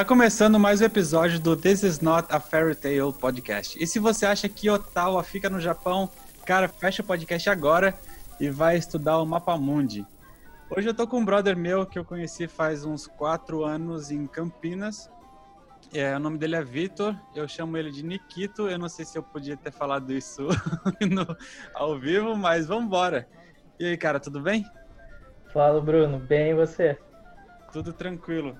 Tá começando mais um episódio do This Is Not a Fairy Tale podcast. E se você acha que Ottawa fica no Japão, cara, fecha o podcast agora e vai estudar o Mapa Mundi. Hoje eu tô com um brother meu que eu conheci faz uns quatro anos em Campinas. É, o nome dele é Vitor, eu chamo ele de Nikito. Eu não sei se eu podia ter falado isso no, ao vivo, mas vamos embora. E aí, cara, tudo bem? Fala, Bruno. Bem, e você? Tudo tranquilo.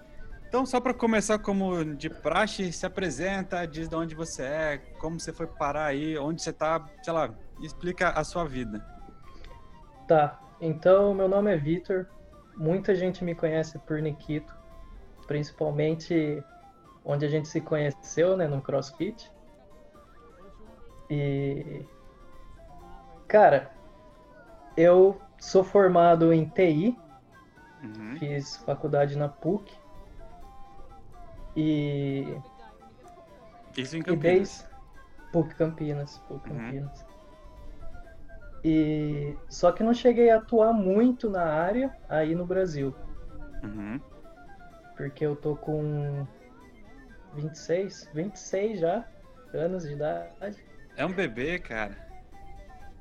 Então, só para começar como de praxe, se apresenta, diz de onde você é, como você foi parar aí, onde você tá, sei lá, explica a sua vida. Tá, então meu nome é Vitor, muita gente me conhece por Nikito, principalmente onde a gente se conheceu, né, no CrossFit. E cara, eu sou formado em TI, uhum. fiz faculdade na PUC e. Isso em Campinas. E desde... PUC Campinas, PUC uhum. Campinas. E só que não cheguei a atuar muito na área aí no Brasil. Uhum. Porque eu tô com 26, 26 já anos de idade. É um bebê, cara.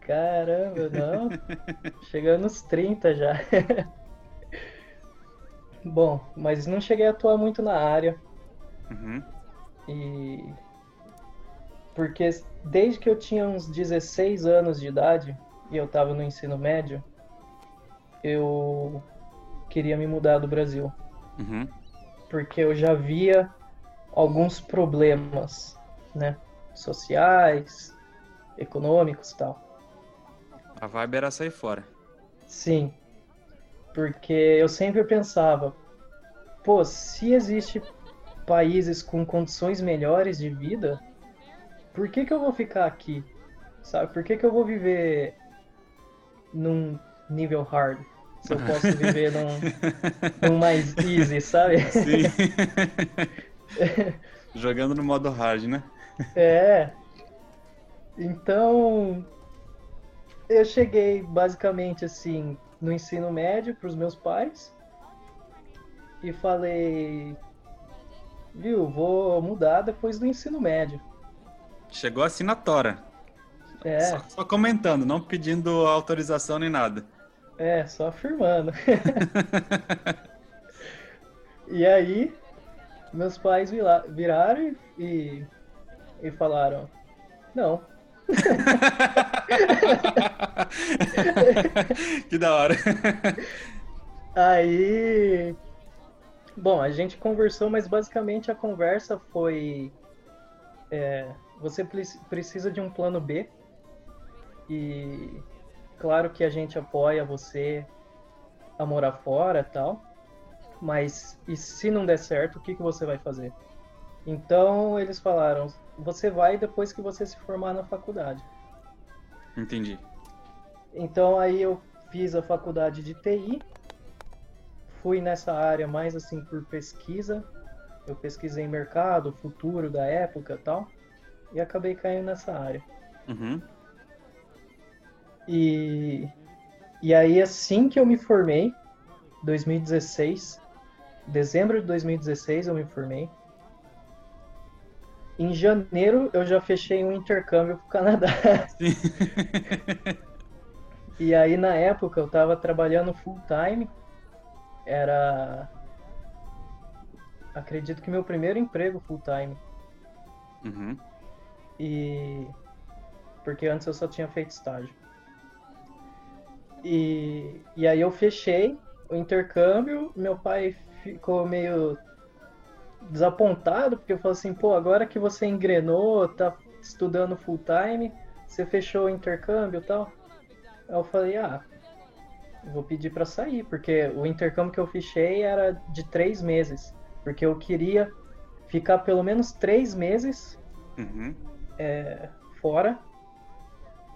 Caramba, não. Chegando nos 30 já. Bom, mas não cheguei a atuar muito na área. Uhum. E. Porque desde que eu tinha uns 16 anos de idade e eu estava no ensino médio, eu queria me mudar do Brasil. Uhum. Porque eu já via alguns problemas, né? Sociais, econômicos e tal. A vibe era sair fora. Sim. Porque eu sempre pensava, pô, se existe países com condições melhores de vida, por que, que eu vou ficar aqui? Sabe? Por que, que eu vou viver num nível hard? Se eu posso viver num, num mais easy, sabe? Sim. Jogando no modo hard, né? É. Então, eu cheguei basicamente assim no ensino médio para os meus pais e falei, viu, vou mudar depois do ensino médio. Chegou assim na tora. É. Só, só comentando, não pedindo autorização nem nada. É, só afirmando. e aí, meus pais viraram e, e falaram: Não. que da hora. Aí Bom, a gente conversou, mas basicamente a conversa foi. É, você precisa de um plano B. E claro que a gente apoia você a morar fora tal. Mas e se não der certo, o que, que você vai fazer? Então eles falaram: você vai depois que você se formar na faculdade. Entendi. Então aí eu fiz a faculdade de TI fui nessa área mais assim por pesquisa. Eu pesquisei mercado, futuro da época tal. E acabei caindo nessa área. Uhum. E, e aí, assim que eu me formei, 2016, dezembro de 2016 eu me formei. Em janeiro eu já fechei um intercâmbio pro Canadá. e aí na época eu tava trabalhando full time era. Acredito que meu primeiro emprego full time. Uhum. E. Porque antes eu só tinha feito estágio. E, e aí eu fechei o intercâmbio, meu pai ficou meio desapontado, porque eu falei assim, pô, agora que você engrenou, tá estudando full time, você fechou o intercâmbio e tal. Aí eu falei, ah, vou pedir para sair, porque o intercâmbio que eu fichei era de três meses, porque eu queria ficar pelo menos três meses uhum. é, fora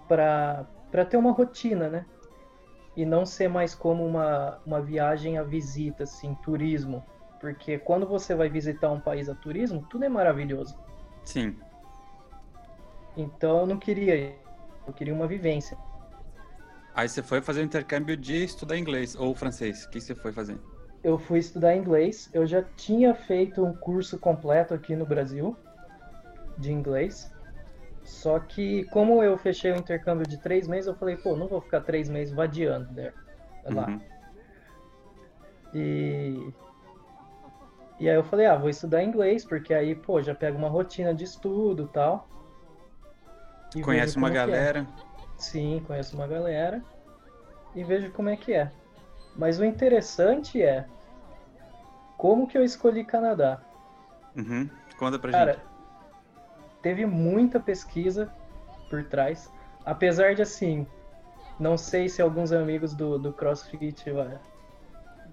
para ter uma rotina, né? E não ser mais como uma, uma viagem a visita, assim, turismo. Porque quando você vai visitar um país a turismo, tudo é maravilhoso. Sim. Então eu não queria, eu queria uma vivência. Aí você foi fazer o intercâmbio de estudar inglês ou francês? O que você foi fazer? eu fui estudar inglês. Eu já tinha feito um curso completo aqui no Brasil de inglês. Só que, como eu fechei o intercâmbio de três meses, eu falei, pô, não vou ficar três meses vadiando né, lá. Uhum. E. E aí eu falei, ah, vou estudar inglês, porque aí, pô, já pego uma rotina de estudo tal. e Conhece uma é. galera? É. Sim, conheço uma galera. E vejo como é que é. Mas o interessante é como que eu escolhi Canadá. Uhum. Conta pra Cara, gente. teve muita pesquisa por trás. Apesar de, assim, não sei se alguns amigos do, do CrossFit vai,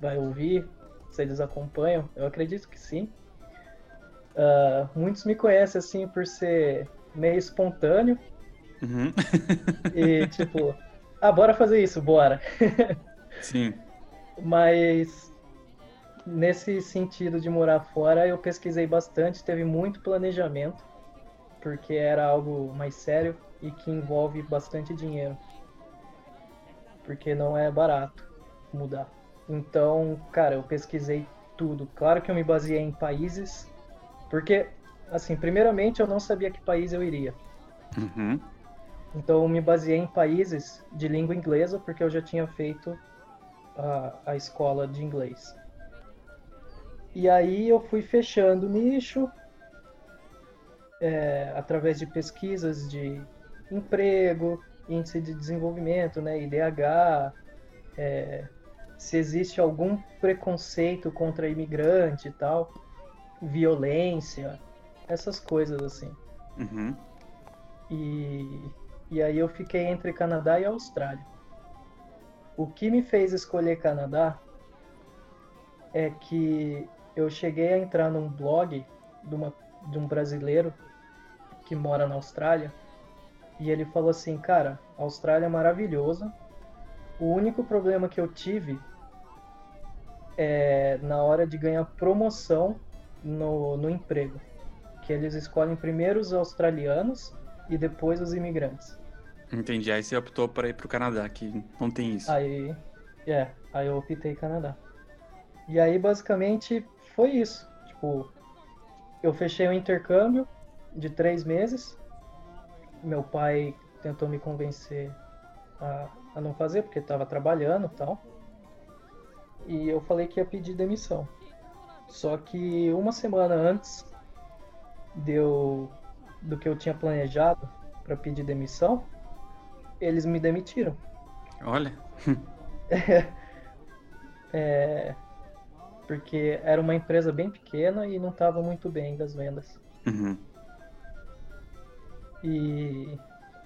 vai ouvir, se eles acompanham. Eu acredito que sim. Uh, muitos me conhecem, assim, por ser meio espontâneo. Uhum. e, tipo, ah, bora fazer isso, bora. Sim. Mas nesse sentido de morar fora, eu pesquisei bastante, teve muito planejamento, porque era algo mais sério e que envolve bastante dinheiro. Porque não é barato mudar. Então, cara, eu pesquisei tudo. Claro que eu me baseei em países, porque, assim, primeiramente eu não sabia que país eu iria. Uhum. Então, eu me baseei em países de língua inglesa, porque eu já tinha feito a, a escola de inglês. E aí eu fui fechando o nicho é, através de pesquisas de emprego, índice de desenvolvimento, né, IDH, é, se existe algum preconceito contra imigrante e tal, violência, essas coisas assim. Uhum. E, e aí eu fiquei entre Canadá e Austrália. O que me fez escolher Canadá é que eu cheguei a entrar num blog de, uma, de um brasileiro que mora na Austrália e ele falou assim, cara, Austrália é maravilhosa. O único problema que eu tive é na hora de ganhar promoção no, no emprego. Que eles escolhem primeiro os australianos e depois os imigrantes. Entendi. Aí você optou para ir pro Canadá, que não tem isso. Aí, é, aí eu optei Canadá. E aí basicamente foi isso. Tipo, eu fechei um intercâmbio de três meses. Meu pai tentou me convencer a, a não fazer, porque estava trabalhando e tal. E eu falei que ia pedir demissão. Só que uma semana antes deu do que eu tinha planejado para pedir demissão, eles me demitiram. Olha. é, porque era uma empresa bem pequena e não estava muito bem das vendas. Uhum. E,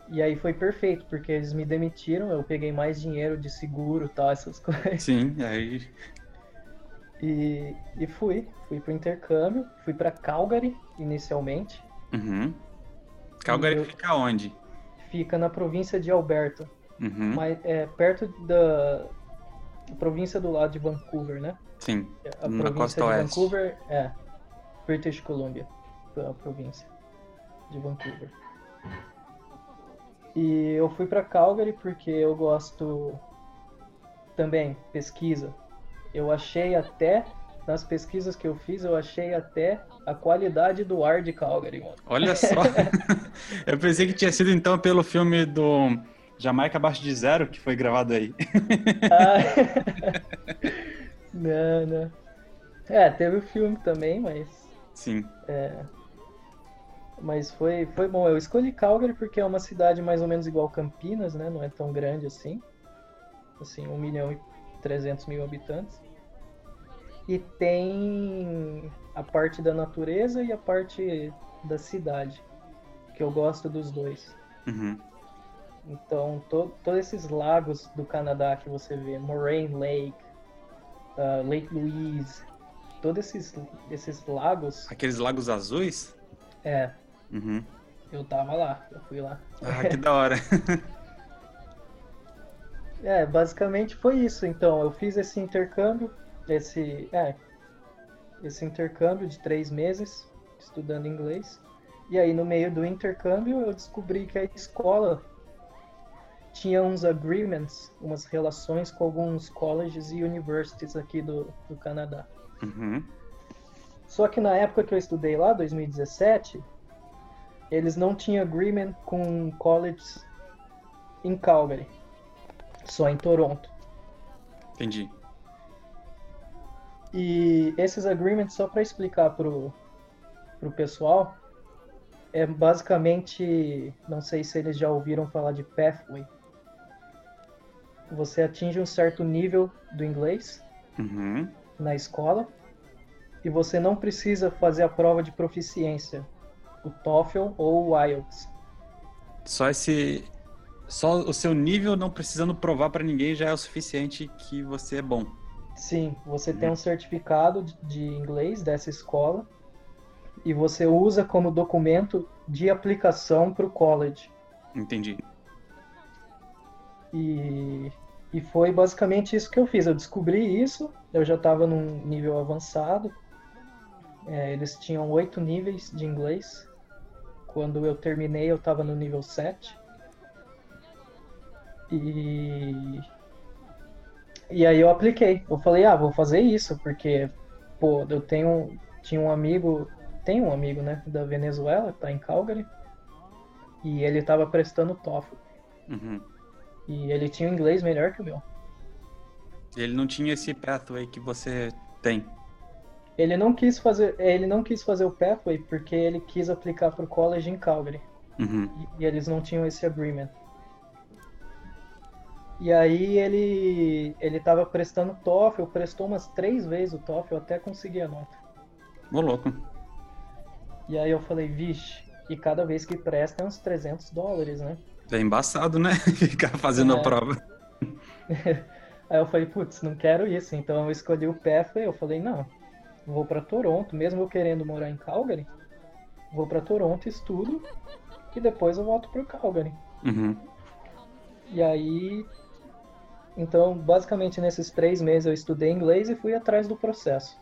e aí foi perfeito, porque eles me demitiram, eu peguei mais dinheiro de seguro tal, essas coisas. Sim, aí. E, e fui, fui pro intercâmbio, fui para Calgary inicialmente. Uhum. Calgary eu... fica onde? Fica na província de Alberta. Uhum. Mas, é, perto da província do lado de Vancouver, né? Sim, a na província de oeste. Vancouver é British Columbia, a província de Vancouver. E eu fui para Calgary porque eu gosto também pesquisa. Eu achei até nas pesquisas que eu fiz, eu achei até a qualidade do ar de Calgary, mano. Olha só. eu pensei que tinha sido então pelo filme do Jamaica Abaixo de Zero que foi gravado aí. ah, não, não. É, teve o filme também, mas. Sim. É, mas foi, foi bom. Eu escolhi Calgary porque é uma cidade mais ou menos igual Campinas, né? Não é tão grande assim. Assim, 1 milhão e 300 mil habitantes. E tem a parte da natureza e a parte da cidade, que eu gosto dos dois. Uhum. Então, to, todos esses lagos do Canadá que você vê, Moraine Lake, uh, Lake Louise, todos esses, esses lagos. Aqueles lagos azuis? É. Uhum. Eu tava lá, eu fui lá. Ah, que da hora. é, basicamente foi isso. Então, eu fiz esse intercâmbio esse, é, esse intercâmbio de três meses estudando inglês. E aí, no meio do intercâmbio, eu descobri que a escola tinha uns agreements, umas relações com alguns colleges e universities aqui do, do Canadá. Uhum. Só que na época que eu estudei lá, 2017, eles não tinham agreement com colleges em Calgary, só em Toronto. Entendi. E esses agreements, só para explicar pro, pro pessoal, é basicamente, não sei se eles já ouviram falar de pathway. Você atinge um certo nível do inglês Uhum. na escola e você não precisa fazer a prova de proficiência, o TOEFL ou o IELTS. Só esse. Só o seu nível não precisando provar pra ninguém já é o suficiente que você é bom. Sim, você tem um certificado de- de inglês dessa escola e você usa como documento de aplicação para o college. Entendi. E, e foi basicamente isso que eu fiz. Eu descobri isso, eu já estava num nível avançado. É, eles tinham oito níveis de inglês. Quando eu terminei, eu estava no nível 7. E, e aí eu apliquei. Eu falei, ah, vou fazer isso, porque, pô, eu tenho, tinha um amigo, tem um amigo, né, da Venezuela, que tá em Calgary, e ele estava prestando TOEFL. Uhum. E ele tinha um inglês melhor que o meu. Ele não tinha esse pathway que você tem. Ele não quis fazer, ele não quis fazer o pathway porque ele quis aplicar para o college em Calgary Uhum. e, e eles não tinham esse agreement. E aí ele ele estava prestando TOEFL, prestou umas três vezes o TOEFL até conseguir a nota. Ô, louco. E aí eu falei, vixe, e cada vez que presta é uns 300 dólares, né? É embaçado, né? Ficar fazendo É. a prova. Aí eu falei, putz, não quero isso. Então eu escolhi o pathway, eu falei, não, vou para Toronto, mesmo eu querendo morar em Calgary, vou para Toronto, estudo e depois eu volto pro Calgary. Uhum. E aí, então, basicamente nesses três meses eu estudei inglês e fui atrás do processo.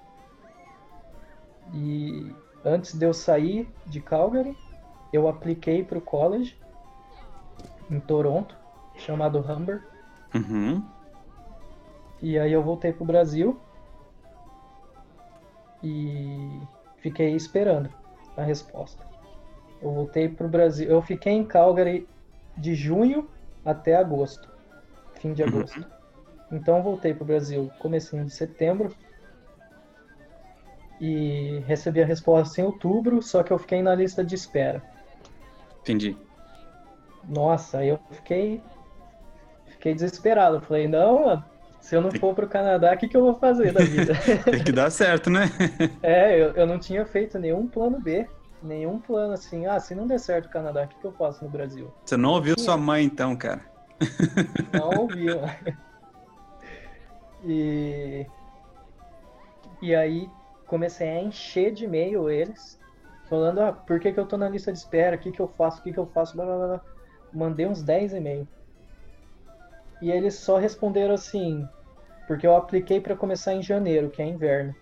E antes de eu sair de Calgary, eu apliquei para o college em Toronto, chamado Humber. Uhum. E aí eu voltei pro Brasil e fiquei esperando a resposta. Eu voltei pro Brasil, eu fiquei em Calgary de junho até agosto, fim de Uhum. agosto. Então eu voltei pro Brasil comecinho de setembro e recebi a resposta em outubro, só que eu fiquei na lista de espera. Entendi. Nossa, eu fiquei fiquei desesperado. Eu falei, não, se eu não for pro Canadá, o que, que eu vou fazer da vida? Tem que dar certo, né? É, eu, eu não tinha feito nenhum plano B, nenhum plano assim, ah, se não der certo o Canadá, o que, que eu faço no Brasil? Você não ouviu sua mãe, então, cara. Não ouvi. e, e aí comecei a encher de e-mail eles, falando, ah, por que, que eu tô na lista de espera, o que, que eu faço, o que, que eu faço, blá blá blá. Mandei uns 10 e-mails. E eles só responderam assim, porque eu apliquei para começar em janeiro, que é inverno.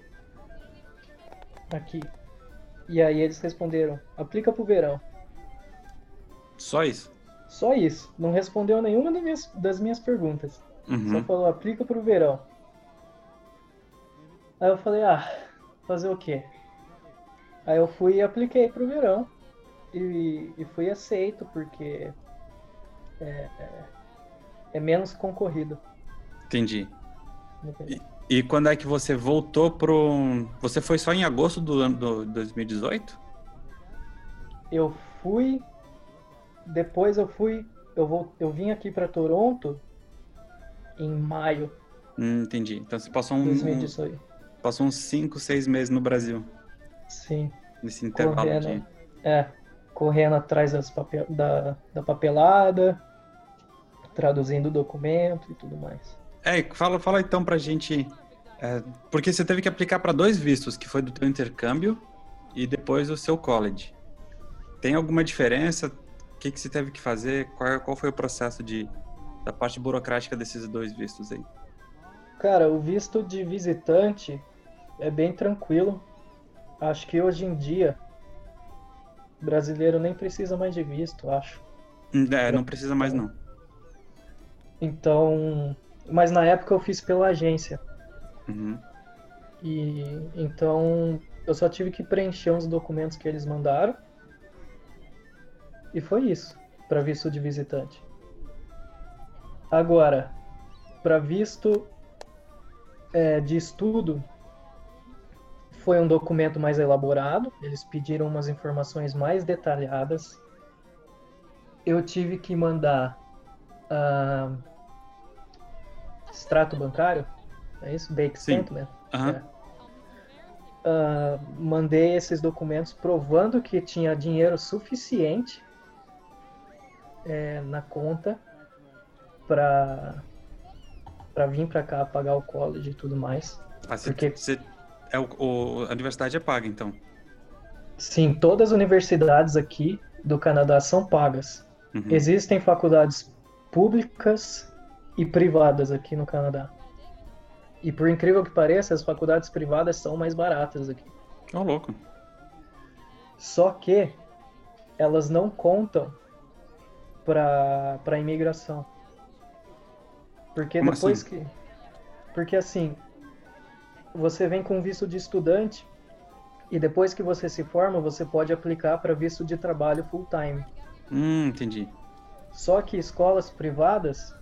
Aqui. E aí eles responderam, aplica pro verão. Só isso. Só isso. Não respondeu nenhuma das minhas, das minhas perguntas. Só Uhum. falou, aplica pro verão. Aí eu falei, ah, fazer o quê? Aí eu fui e apliquei pro verão. E, e fui aceito, porque é, é, é menos concorrido. Entendi. E quando é que você voltou pro. Você foi só em agosto do ano do 2018? Eu fui. Depois eu fui. Eu, vou, eu vim aqui pra Toronto em maio Hum, entendi. Então você passou um, 2018. passou uns 5, 6 meses no Brasil. Sim. Nesse intervalo Correndo. de. É, correndo atrás das papel, da, da papelada, traduzindo o documento e tudo mais. É, fala, fala então pra gente. é, porque você teve que aplicar para dois vistos, que foi do teu intercâmbio e depois o seu college. Tem alguma diferença? O que, que você teve que fazer? Qual, qual foi o processo de, da parte burocrática desses dois vistos aí? Cara, o visto de visitante é bem tranquilo. Acho que hoje em dia brasileiro nem precisa mais de visto, acho. Hum, É, não precisa mais não. Então, mas na época eu fiz pela agência. Uhum. E então eu só tive que preencher uns documentos que eles mandaram. E foi isso, para visto de visitante. Agora, para visto é, de estudo, foi um documento mais elaborado, eles pediram umas informações mais detalhadas. Eu tive que mandar uh, extrato bancário, é isso? Bank statement? Uhum. É. Uh, mandei esses documentos provando que tinha dinheiro suficiente é, na conta para para vir para cá pagar o college e tudo mais. Ah, porque você é o, o, a universidade é paga, então? Sim, todas as universidades aqui do Canadá são pagas. Uhum. Existem faculdades públicas e privadas aqui no Canadá. E por incrível que pareça, as faculdades privadas são mais baratas aqui. Oh, louco. Só que elas não contam para para imigração. Porque Como depois assim? que porque assim, você vem com visto de estudante e depois que você se forma, você pode aplicar para visto de trabalho full time. Hum, entendi. Só que escolas privadas,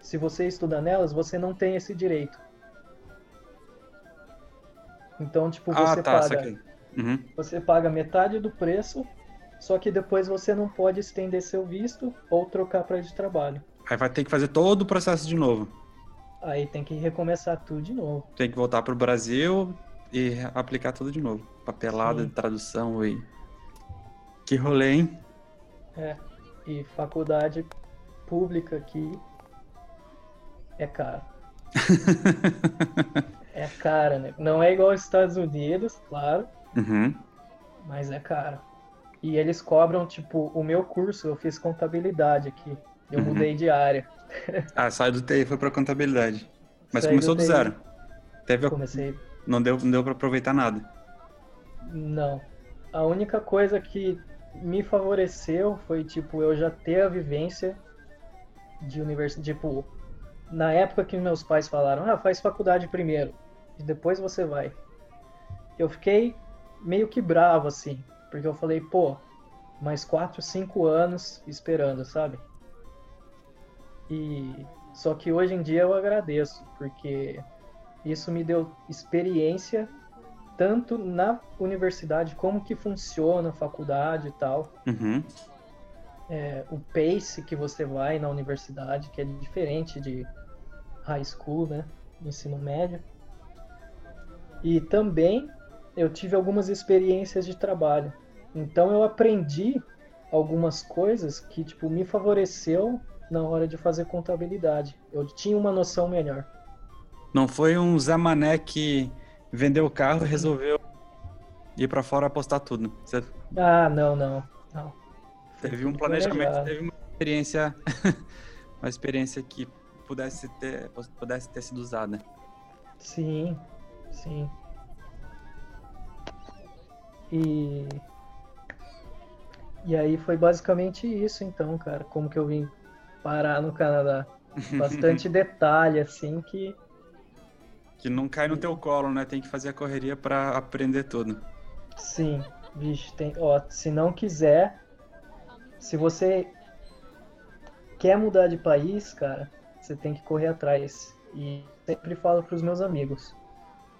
se você estuda nelas, você não tem esse direito. Então, tipo, você ah, tá, paga, uhum. você paga metade do preço, só que depois você não pode estender seu visto ou trocar para de trabalho. Aí vai ter que fazer todo o processo de novo. Aí tem que recomeçar tudo de novo. Tem que voltar pro Brasil e aplicar tudo de novo. Papelada, Sim. tradução e. Que rolê, hein? É. E faculdade pública aqui é caro. é cara, né? Não é igual aos Estados Unidos, claro, Uhum. mas é caro. E eles cobram, tipo, o meu curso, eu fiz contabilidade aqui. Eu Uhum. mudei de área. Ah, saiu do TI e foi pra contabilidade. Mas Saí começou do do zero. Teve a- Comecei. Não deu, não deu pra aproveitar nada. Não. A única coisa que me favoreceu foi, tipo, eu já ter a vivência de universidade. Tipo, na época que meus pais falaram, ah, faz faculdade primeiro, e depois você vai. Eu fiquei meio que bravo, assim, porque eu falei, pô, mais 4, 5 anos esperando, sabe? E só que hoje em dia eu agradeço, porque isso me deu experiência tanto na universidade, como que funciona a faculdade e tal. Uhum. É, o pace que você vai na universidade, que é diferente de high school, né? Ensino médio. E também eu tive algumas experiências de trabalho. Então eu aprendi algumas coisas que tipo me favoreceu na hora de fazer contabilidade. Eu tinha uma noção melhor. Não foi um Zé Mané que vendeu o carro e resolveu ir pra fora apostar tudo. Você Ah, não, não, não. teve um planejamento, planejado. teve uma experiência, uma experiência que pudesse ter, pudesse ter sido usada. Sim, sim. E e aí foi basicamente isso, então, cara, como que eu vim parar no Canadá. Bastante detalhe, assim, que Que não cai no teu colo, né? Tem que fazer a correria pra aprender tudo. sim, vixe, tem, ó, se não quiser, se você quer mudar de país, cara, você tem que correr atrás. E sempre falo para os meus amigos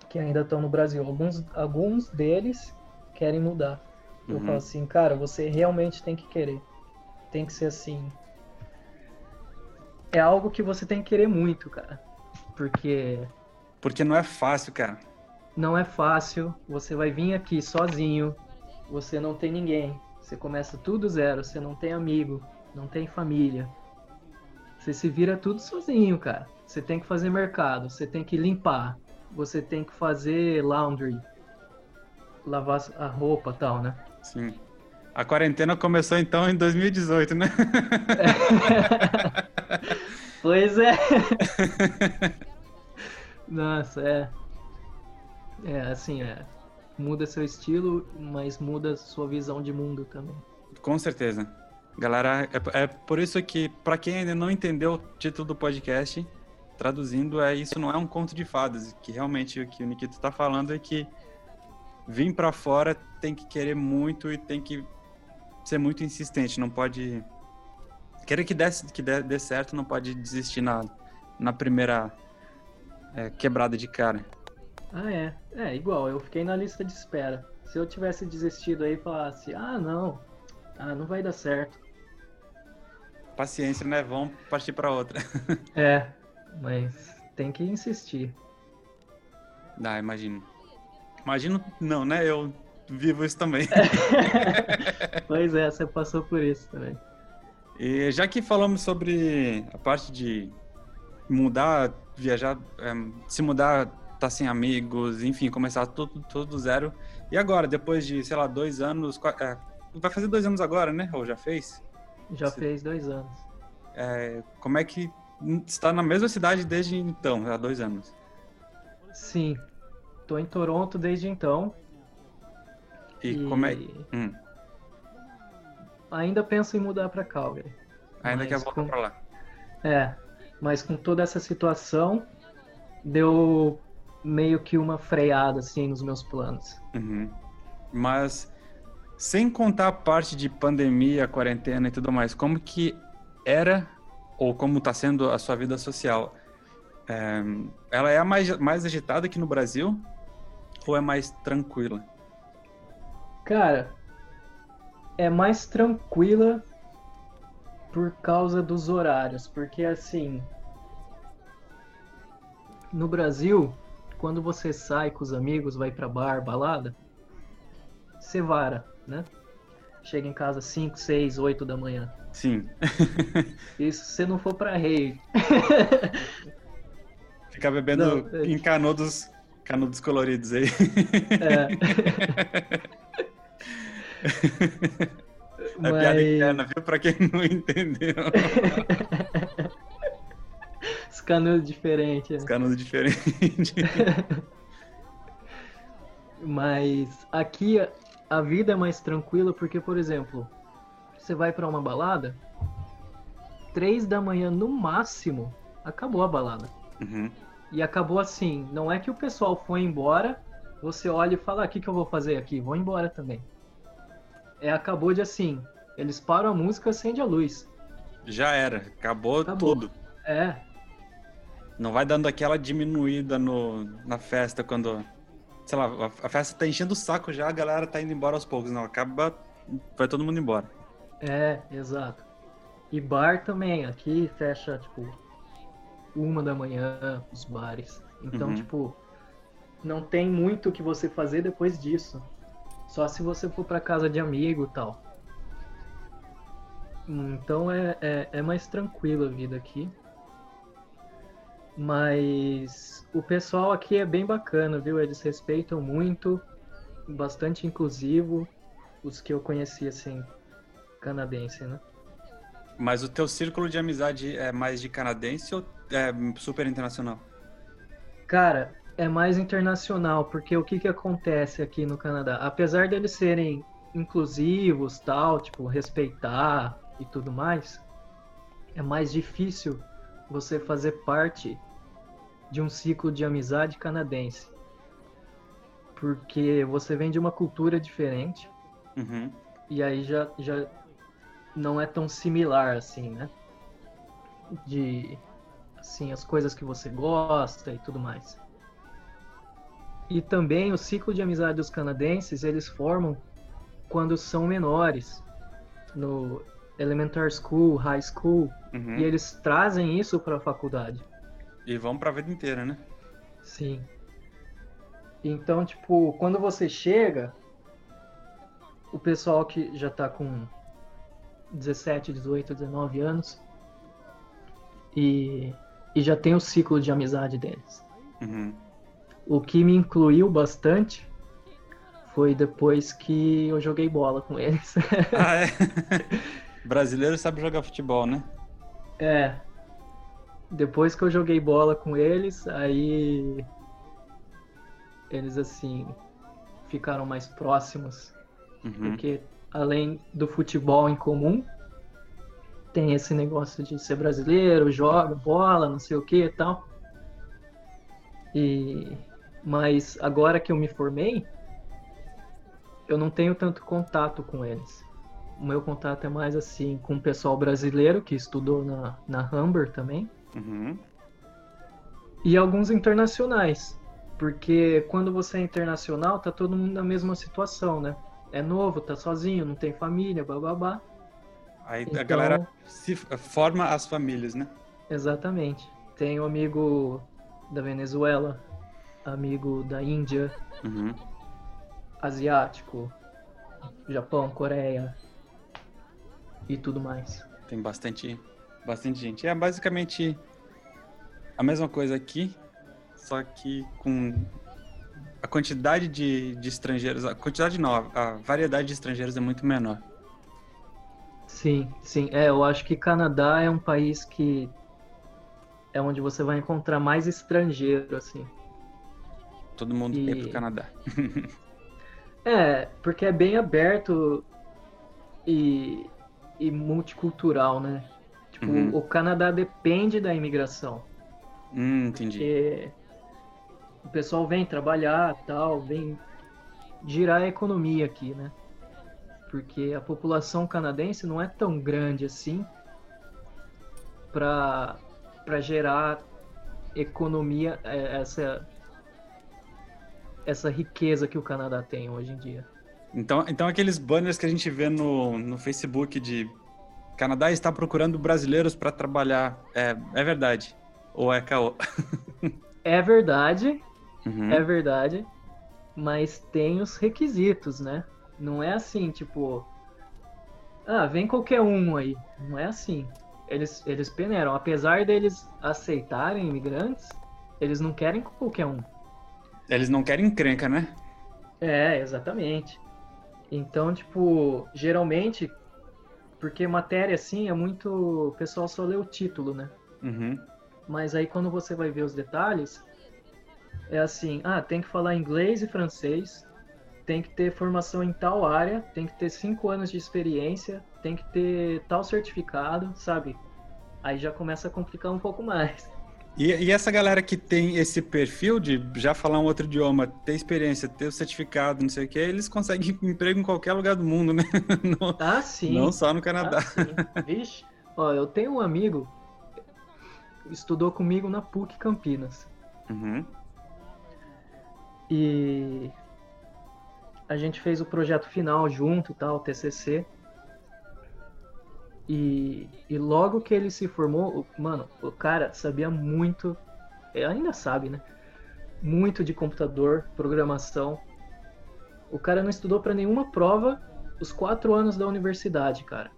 que ainda estão no Brasil, alguns, alguns deles querem mudar. Eu Uhum. falo assim, cara, você realmente tem que querer. Tem que ser assim. É algo que você tem que querer muito, cara. Porque Porque não é fácil, cara. não é fácil. Você vai vir aqui sozinho. Você não tem ninguém. Você começa tudo zero. Você não tem amigo. Não tem família. Você se vira tudo sozinho, cara. Você tem que fazer mercado. Você tem que limpar. Você tem que fazer laundry. Lavar a roupa e tal, né? Sim. A quarentena começou então em 2018, né? Pois é. Nossa, é. É, assim, é. Muda seu estilo, mas muda sua visão de mundo também. Com certeza. Galera, é, é por isso que, para quem ainda não entendeu o título do podcast, traduzindo, é isso não é um conto de fadas. Que realmente o que o Nikito tá falando é que vir para fora tem que querer muito e tem que ser muito insistente. Não pode. Querer que dê, que dê, dê certo, não pode desistir na, na primeira é, quebrada de cara. Ah, é. É, igual, eu fiquei na lista de espera. Se eu tivesse desistido aí e falasse, ah, não, ah, não vai dar certo paciência, né? Vamos partir para outra. é, mas tem que insistir. Dá, imagino. Imagino, não, né? Eu vivo isso também. pois é, você passou por isso também. E já que falamos sobre a parte de mudar, viajar, é, se mudar, tá sem amigos, enfim, começar tudo, tudo do zero. E agora, depois de, sei lá, dois anos, é, vai fazer dois anos agora, né? Ou já fez? Já Você... fez dois anos. É, como é que está na mesma cidade desde então, há dois anos? Sim, estou em Toronto desde então. E, e... como é? Hum. Ainda penso em mudar para Calgary. Ainda quer voltar com... para lá? É, mas com toda essa situação deu meio que uma freada assim nos meus planos. Uhum. Mas sem contar a parte de pandemia, quarentena e tudo mais, como que era ou como está sendo a sua vida social? É, ela é a mais, mais agitada que no Brasil ou é mais tranquila? Cara, é mais tranquila por causa dos horários, porque assim, no Brasil, quando você sai com os amigos, vai para bar, balada, você vara né? Chega em casa 5, 6, 8 da manhã. Sim. Isso se não for pra rei. Ficar bebendo não, é... em canudos, canudos coloridos aí. É. É Mas... piada interna, viu? Pra quem não entendeu. Os canudos diferentes. Né? Os canudos diferentes. Mas aqui a vida é mais tranquila porque, por exemplo, você vai para uma balada, três da manhã no máximo, acabou a balada. Uhum. E acabou assim, não é que o pessoal foi embora, você olha e fala, o ah, que, que eu vou fazer aqui? Vou embora também. É, acabou de assim, eles param a música, acende a luz. Já era, acabou, acabou. tudo. É. Não vai dando aquela diminuída no, na festa quando sei lá, a festa tá enchendo o saco já, a galera tá indo embora aos poucos. Não, acaba, vai todo mundo embora. É, exato. E bar também, aqui fecha, tipo, uma da manhã, os bares. Então, uhum. tipo, não tem muito o que você fazer depois disso. Só se você for para casa de amigo e tal. Então é, é, é mais tranquilo a vida aqui. Mas o pessoal aqui é bem bacana, viu? Eles respeitam muito, bastante inclusivo, os que eu conheci, assim, canadense, né? Mas o teu círculo de amizade é mais de canadense ou é super internacional? Cara, é mais internacional, porque o que que acontece aqui no Canadá? Apesar deles serem inclusivos, tal, tipo, respeitar e tudo mais, é mais difícil você fazer parte de um ciclo de amizade canadense. Porque você vem de uma cultura diferente. Uhum. E aí já, já não é tão similar assim, né? De assim, as coisas que você gosta e tudo mais. E também o ciclo de amizade dos canadenses, eles formam quando são menores. No elementary school, high school, uhum. e eles trazem isso para a faculdade. E vão para a vida inteira, né? Sim. Então, tipo, quando você chega, o pessoal que já tá com 17, 18, 19 anos e, e já tem o ciclo de amizade deles. Uhum. O que me incluiu bastante foi depois que eu joguei bola com eles. Ah, é? Brasileiro sabe jogar futebol, né? É. Depois que eu joguei bola com eles, aí eles assim ficaram mais próximos, uhum. porque além do futebol em comum, tem esse negócio de ser brasileiro, joga bola, não sei o que e tal. E mas agora que eu me formei, eu não tenho tanto contato com eles. O meu contato é mais assim com o pessoal brasileiro que estudou na, na Humber também. Uhum. E alguns internacionais. Porque quando você é internacional, tá todo mundo na mesma situação, né? É novo, tá sozinho, não tem família, babá. Aí então, a galera se forma as famílias, né? Exatamente. Tem um amigo da Venezuela, amigo da Índia, uhum. asiático, Japão, Coreia e tudo mais. Tem bastante, bastante gente. É basicamente a mesma coisa aqui, só que com a quantidade de, de estrangeiros, a quantidade não, a variedade de estrangeiros é muito menor. Sim, sim. É, eu acho que Canadá é um país que é onde você vai encontrar mais estrangeiro, assim. Todo mundo e... quer pro Canadá. é, porque é bem aberto e, e multicultural, né? Tipo, uhum. o Canadá depende da imigração. Hum, entendi. Porque o pessoal vem trabalhar, tal, vem girar a economia aqui, né? Porque a população canadense não é tão grande assim para para gerar economia, é, essa essa riqueza que o Canadá tem hoje em dia. Então, então aqueles banners que a gente vê no, no Facebook de Canadá está procurando brasileiros para trabalhar, é, é verdade? Ou é caô? é verdade, uhum. é verdade, mas tem os requisitos, né? Não é assim, tipo, ah, vem qualquer um aí. Não é assim. Eles, eles peneiram. Apesar deles aceitarem imigrantes, eles não querem qualquer um. Eles não querem encrenca, né? É, exatamente. Então, tipo, geralmente, porque matéria assim é muito. O pessoal só lê o título, né? Uhum. Mas aí quando você vai ver os detalhes, é assim: ah, tem que falar inglês e francês, tem que ter formação em tal área, tem que ter cinco anos de experiência, tem que ter tal certificado, sabe? Aí já começa a complicar um pouco mais. E, e, essa galera que tem esse perfil de já falar um outro idioma, ter experiência, ter o certificado, não sei o que, eles conseguem emprego em qualquer lugar do mundo, né? Não, ah, sim. Não só no Canadá. Ah, Vixe, ó, eu tenho um amigo estudou comigo na PUC Campinas. Uhum. E a gente fez o projeto final junto, tal, TCC. E, e logo que ele se formou, mano, o cara sabia muito, ainda sabe, né? Muito de computador, programação. O cara não estudou para nenhuma prova os quatro anos da universidade, cara.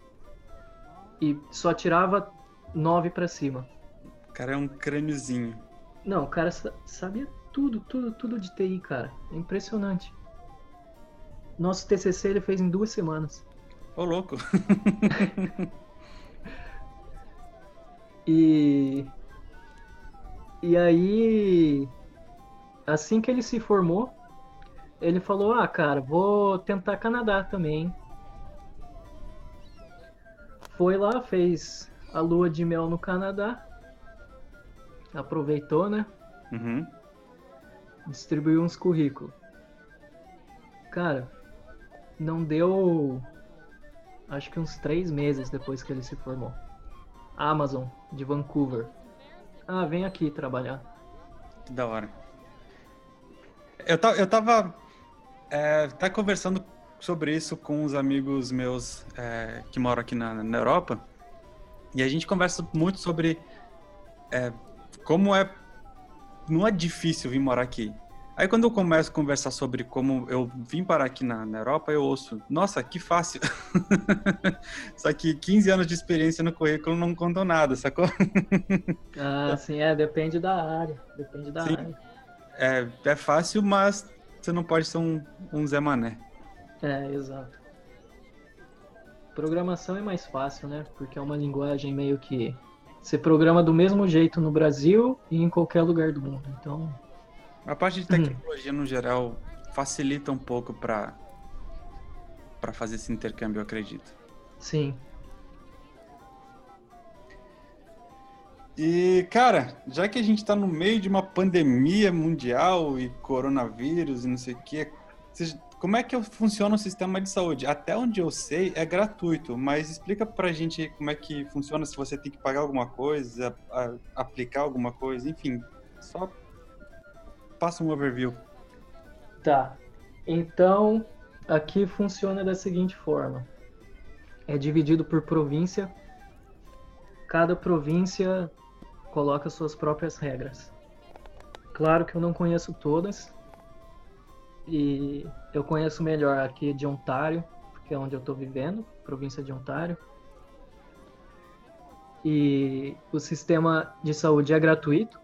E só tirava nove para cima. O cara é um crâniozinho. Não, o cara sabia tudo, tudo, tudo de TI, cara. É impressionante. Nosso TCC ele fez em duas semanas. Ô, louco! e. E aí. Assim que ele se formou, ele falou: Ah, cara, vou tentar Canadá também. Foi lá, fez a lua de mel no Canadá. Aproveitou, né? Uhum. Distribuiu uns currículos. Cara, não deu. Acho que uns três meses depois que ele se formou. Amazon, de Vancouver. Ah, vem aqui trabalhar. Que da hora. Eu, eu tava. É, tá conversando sobre isso com os amigos meus é, que moram aqui na, na, Europa. E a gente conversa muito sobre é, como é. Não é difícil vir morar aqui. Aí quando eu começo a conversar sobre como eu vim parar aqui na, na Europa, eu ouço, nossa, que fácil. Só que 15 anos de experiência no currículo não contam nada, sacou? ah, sim, é, depende da área. Depende da sim. área. É, é fácil, mas você não pode ser um, um Zé Mané. É, exato. Programação é mais fácil, né? Porque é uma linguagem meio que. Você programa do mesmo jeito no Brasil e em qualquer lugar do mundo. Então, a parte de tecnologia, hum. no geral, facilita um pouco para para fazer esse intercâmbio, eu acredito. Sim. E, cara, já que a gente tá no meio de uma pandemia mundial e coronavírus e não sei o quê, como é que funciona o sistema de saúde? Até onde eu sei, é gratuito, mas explica pra gente como é que funciona, se você tem que pagar alguma coisa, a, a, aplicar alguma coisa, enfim, só passa um overview. Tá. Então, aqui funciona da seguinte forma. É dividido por província. Cada província coloca suas próprias regras. Claro que eu não conheço todas. E eu conheço melhor aqui de Ontário, que é onde eu estou vivendo, província de Ontário. E o sistema de saúde é gratuito.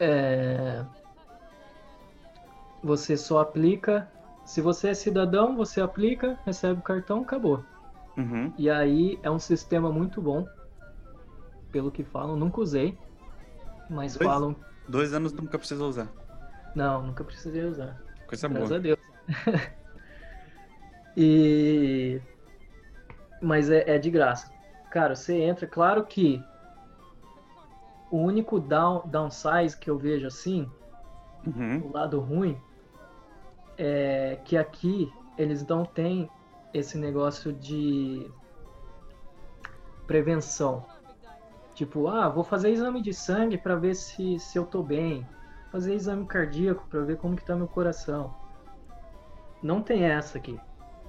É... Você só aplica. Se você é cidadão, você aplica, recebe o cartão, acabou. Uhum. E aí é um sistema muito bom pelo que falam, nunca usei, mas dois, falam. Dois anos nunca precisou usar. Não, nunca precisei usar. Coisa Graças boa. a Deus. e. Mas é, é, de graça. Cara, você entra, claro que o único down, downsize que eu vejo assim, uhum. o lado ruim, é que aqui eles não têm esse negócio de prevenção. Tipo, ah, vou fazer exame de sangue para ver se, se eu tô bem. Fazer exame cardíaco para ver como que tá meu coração. Não tem essa aqui.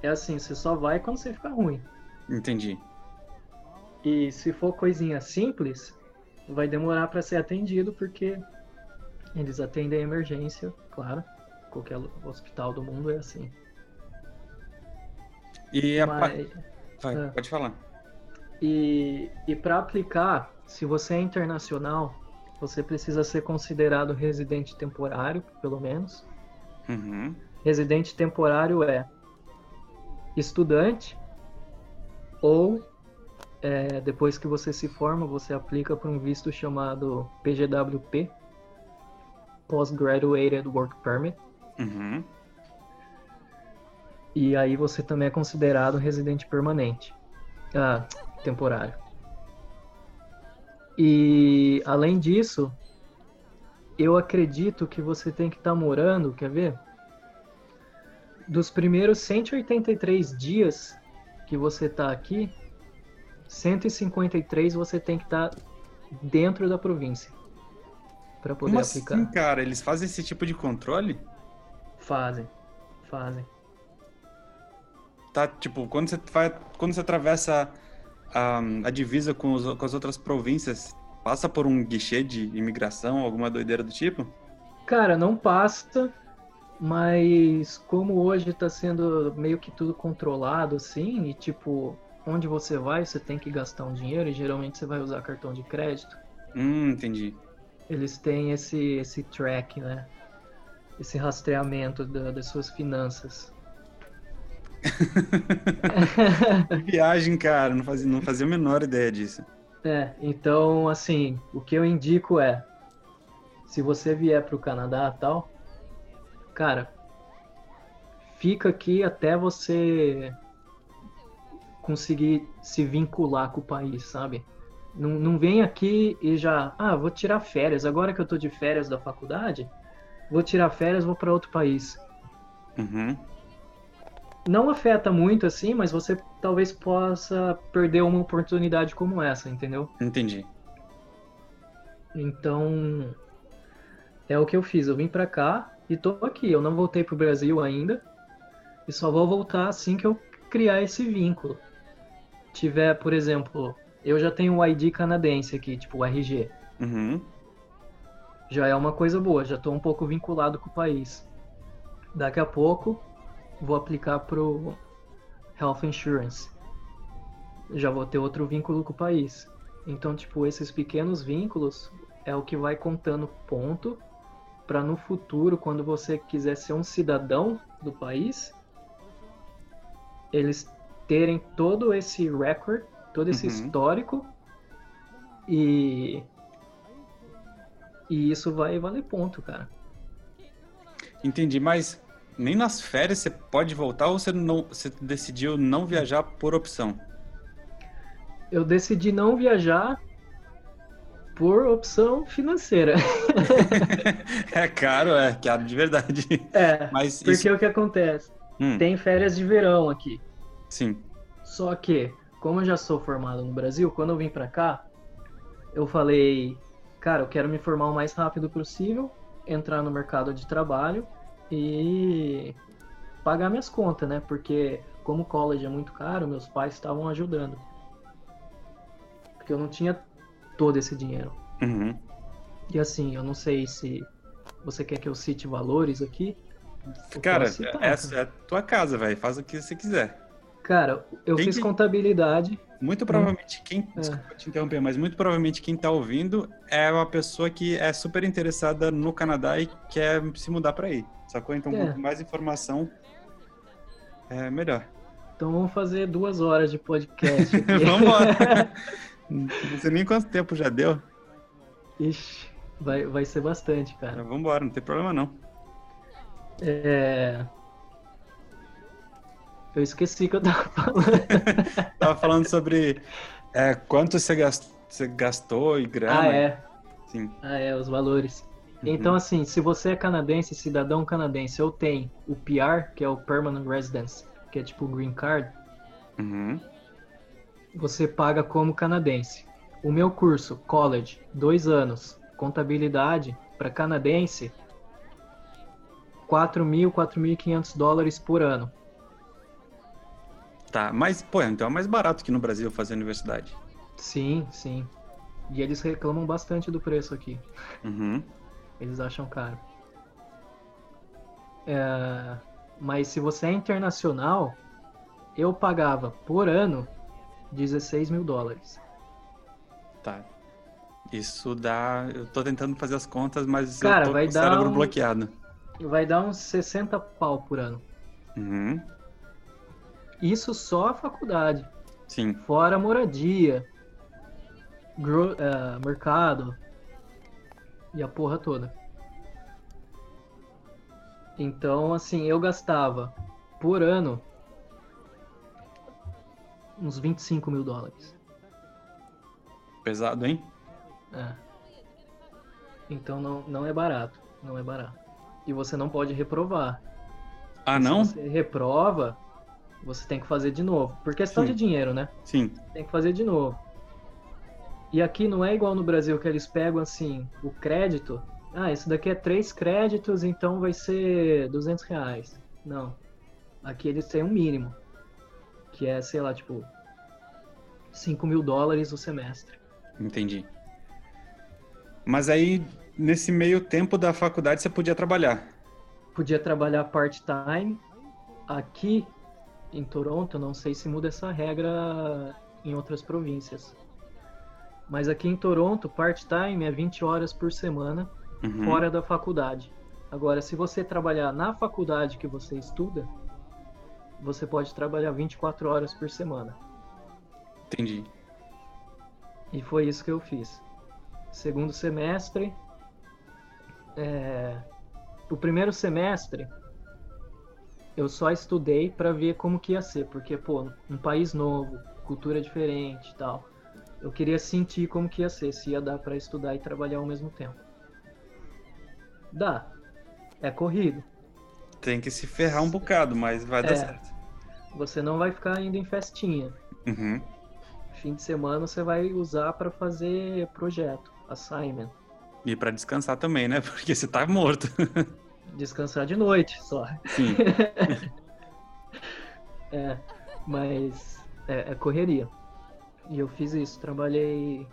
É assim, você só vai quando você ficar ruim. Entendi. E se for coisinha simples, vai demorar para ser atendido porque eles atendem a emergência, claro. Qualquer hospital do mundo é assim. E a Mas... Vai, é. pode falar. E, e para aplicar se você é internacional, você precisa ser considerado residente temporário, pelo menos. Uhum. Residente temporário é estudante ou é, depois que você se forma, você aplica para um visto chamado PGWP, Postgraduated Work Permit. Uhum. E aí você também é considerado residente permanente. Ah, temporário. E além disso, eu acredito que você tem que estar tá morando, quer ver? Dos primeiros 183 dias que você está aqui, 153 você tem que estar tá dentro da província para poder Como aplicar. Assim, cara, eles fazem esse tipo de controle? Fazem, fazem. Tá, tipo, quando você vai, quando você atravessa a, a divisa com, os, com as outras províncias passa por um guichê de imigração, alguma doideira do tipo? Cara, não passa, mas como hoje está sendo meio que tudo controlado assim, e tipo, onde você vai, você tem que gastar um dinheiro e geralmente você vai usar cartão de crédito. Hum, entendi. Eles têm esse, esse track, né? Esse rastreamento da, das suas finanças. viagem, cara, não fazia, não fazia a menor ideia disso. É, então, assim, o que eu indico é, se você vier para o Canadá tal, cara, fica aqui até você conseguir se vincular com o país, sabe? Não, não vem aqui e já, ah, vou tirar férias. Agora que eu tô de férias da faculdade, vou tirar férias, vou para outro país. Uhum não afeta muito assim, mas você talvez possa perder uma oportunidade como essa, entendeu? Entendi. Então, é o que eu fiz. Eu vim para cá e tô aqui. Eu não voltei pro Brasil ainda. E só vou voltar assim que eu criar esse vínculo. Tiver, por exemplo, eu já tenho o ID canadense aqui, tipo o RG. Uhum. Já é uma coisa boa, já tô um pouco vinculado com o país. Daqui a pouco vou aplicar pro Health Insurance. Já vou ter outro vínculo com o país. Então, tipo, esses pequenos vínculos é o que vai contando ponto para no futuro, quando você quiser ser um cidadão do país, eles terem todo esse record, todo esse uhum. histórico e e isso vai valer ponto, cara. Entendi, mas nem nas férias você pode voltar ou você, não, você decidiu não viajar por opção? Eu decidi não viajar por opção financeira. é caro, é caro de verdade. É, Mas porque isso... o que acontece? Hum. Tem férias de verão aqui. Sim. Só que, como eu já sou formado no Brasil, quando eu vim para cá, eu falei, cara, eu quero me formar o mais rápido possível, entrar no mercado de trabalho e pagar minhas contas, né? Porque como o college é muito caro, meus pais estavam ajudando. Porque eu não tinha todo esse dinheiro. Uhum. E assim, eu não sei se você quer que eu cite valores aqui. Cara, essa é a tua casa, velho. Faz o que você quiser. Cara, eu quem fiz que... contabilidade. Muito provavelmente quem. É. Desculpa te interromper, mas muito provavelmente quem tá ouvindo é uma pessoa que é super interessada no Canadá e quer se mudar para aí. Sacou? Então, é. quanto mais informação, é melhor. Então vamos fazer duas horas de podcast. vamos embora. não sei nem quanto tempo já deu. Ixi, vai, vai ser bastante, cara. Vamos embora, não tem problema não. É. Eu esqueci que eu tava falando. tava falando sobre é, quanto você gastou, você gastou e grana. Ah, é. Sim. Ah, é, os valores. Uhum. Então, assim, se você é canadense, cidadão canadense, ou tem o PR, que é o Permanent Residence, que é tipo o Green Card, uhum. você paga como canadense. O meu curso, college, dois anos, contabilidade, para canadense, 4 mil, 4.500 dólares por ano. Tá, mas, pô, então é mais barato que no Brasil fazer universidade. Sim, sim. E eles reclamam bastante do preço aqui. Uhum. Eles acham caro. É... Mas se você é internacional, eu pagava por ano 16 mil dólares. Tá. Isso dá. Eu tô tentando fazer as contas, mas Cara, eu tô vai com o dar cérebro um... bloqueado. Vai dar uns 60 pau por ano. Uhum. Isso só a faculdade. Sim. Fora moradia, gro, uh, mercado e a porra toda. Então, assim, eu gastava por ano uns 25 mil dólares. Pesado, hein? É. Então não, não é barato. Não é barato. E você não pode reprovar. Ah, não? Se você reprova, você tem que fazer de novo. Por questão Sim. de dinheiro, né? Sim. Tem que fazer de novo. E aqui não é igual no Brasil que eles pegam assim o crédito. Ah, isso daqui é três créditos, então vai ser 200 reais. Não. Aqui eles têm um mínimo. Que é, sei lá, tipo, 5 mil dólares o semestre. Entendi. Mas aí, nesse meio tempo da faculdade, você podia trabalhar? Podia trabalhar part-time. Aqui em Toronto, não sei se muda essa regra em outras províncias. Mas aqui em Toronto, part-time é 20 horas por semana, uhum. fora da faculdade. Agora, se você trabalhar na faculdade que você estuda, você pode trabalhar 24 horas por semana. Entendi. E foi isso que eu fiz. Segundo semestre, é... o primeiro semestre eu só estudei para ver como que ia ser, porque, pô, um país novo, cultura diferente e tal. Eu queria sentir como que ia ser, se ia dar para estudar e trabalhar ao mesmo tempo. Dá. É corrido. Tem que se ferrar um bocado, mas vai dar é. certo. Você não vai ficar indo em festinha. Uhum. Fim de semana você vai usar para fazer projeto, assignment. E para descansar também, né? Porque você tá morto. descansar de noite só. Sim. é, mas é, é, correria. E eu fiz isso, trabalhei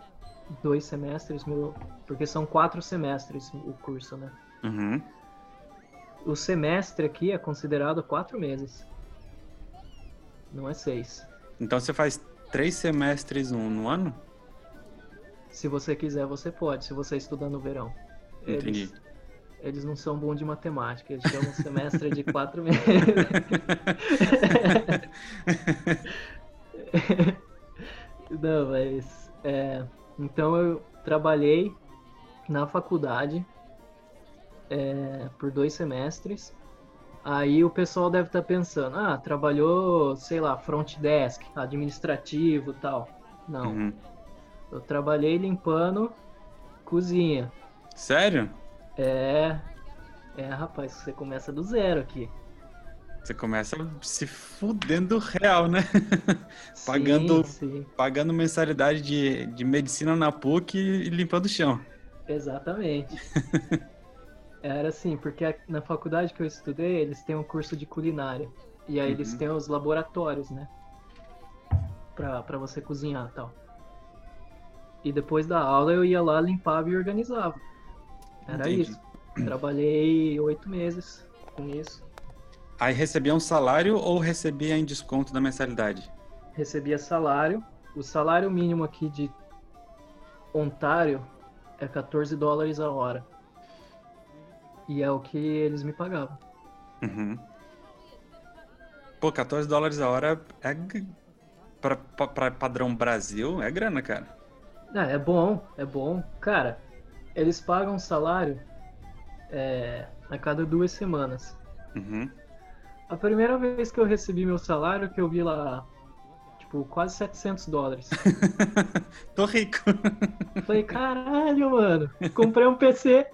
dois semestres, meu, porque são quatro semestres o curso, né? Uhum. O semestre aqui é considerado quatro meses. Não é seis. Então você faz três semestres no, no ano? Se você quiser, você pode, se você estudar no verão. Entendi. Eles, eles não são bons de matemática, eles chamam um semestre de quatro meses. não, mas. É, então eu trabalhei na faculdade é, por dois semestres. Aí o pessoal deve estar tá pensando, ah, trabalhou, sei lá, front desk, administrativo tal. Não. Uhum. Eu trabalhei limpando cozinha. Sério? É. É, rapaz, você começa do zero aqui. Você começa se fudendo real, né? Sim, Pagando- Sim, Pagando mensalidade de, de medicina na PUC e limpando o chão. exatamente. Era assim, porque na faculdade que eu estudei, eles têm um curso de culinária. E aí eles Uhum. têm os laboratórios, né? Pra, pra você cozinhar e tal. E depois da aula eu ia lá, limpava e organizava. Era Entendi. isso. Trabalhei oito meses com isso. Aí recebia um salário ou recebia em desconto da mensalidade? recebia salário. O salário mínimo aqui de Ontário é 14 dólares a hora. E é o que eles me pagavam. Uhum. Pô, 14 dólares a hora é. Pra, pra, pra padrão Brasil, é grana, cara. Ah, é bom, é bom. Cara, eles pagam salário é, a cada duas semanas. Uhum. A primeira vez que eu recebi meu salário, que eu vi lá, tipo, quase 700 dólares. Tô rico. Falei, caralho, mano, comprei um PC.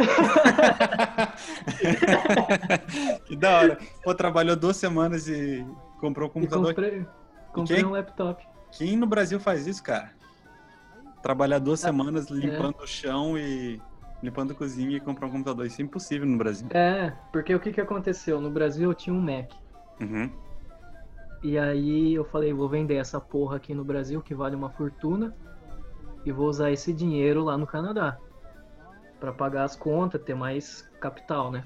que da hora. Pô, trabalhou duas semanas e comprou um E computador. comprei, comprei quem? um laptop. Quem no Brasil faz isso, cara? Trabalhar duas Ah, semanas limpando o chão e limpando a cozinha e comprar um computador. Isso é impossível no Brasil. É, porque o que que aconteceu? No Brasil eu tinha um Mac. Uhum. E aí eu falei, vou vender essa porra aqui no Brasil, que vale uma fortuna, e vou usar esse dinheiro lá no Canadá. Pra pagar as contas, ter mais capital, né?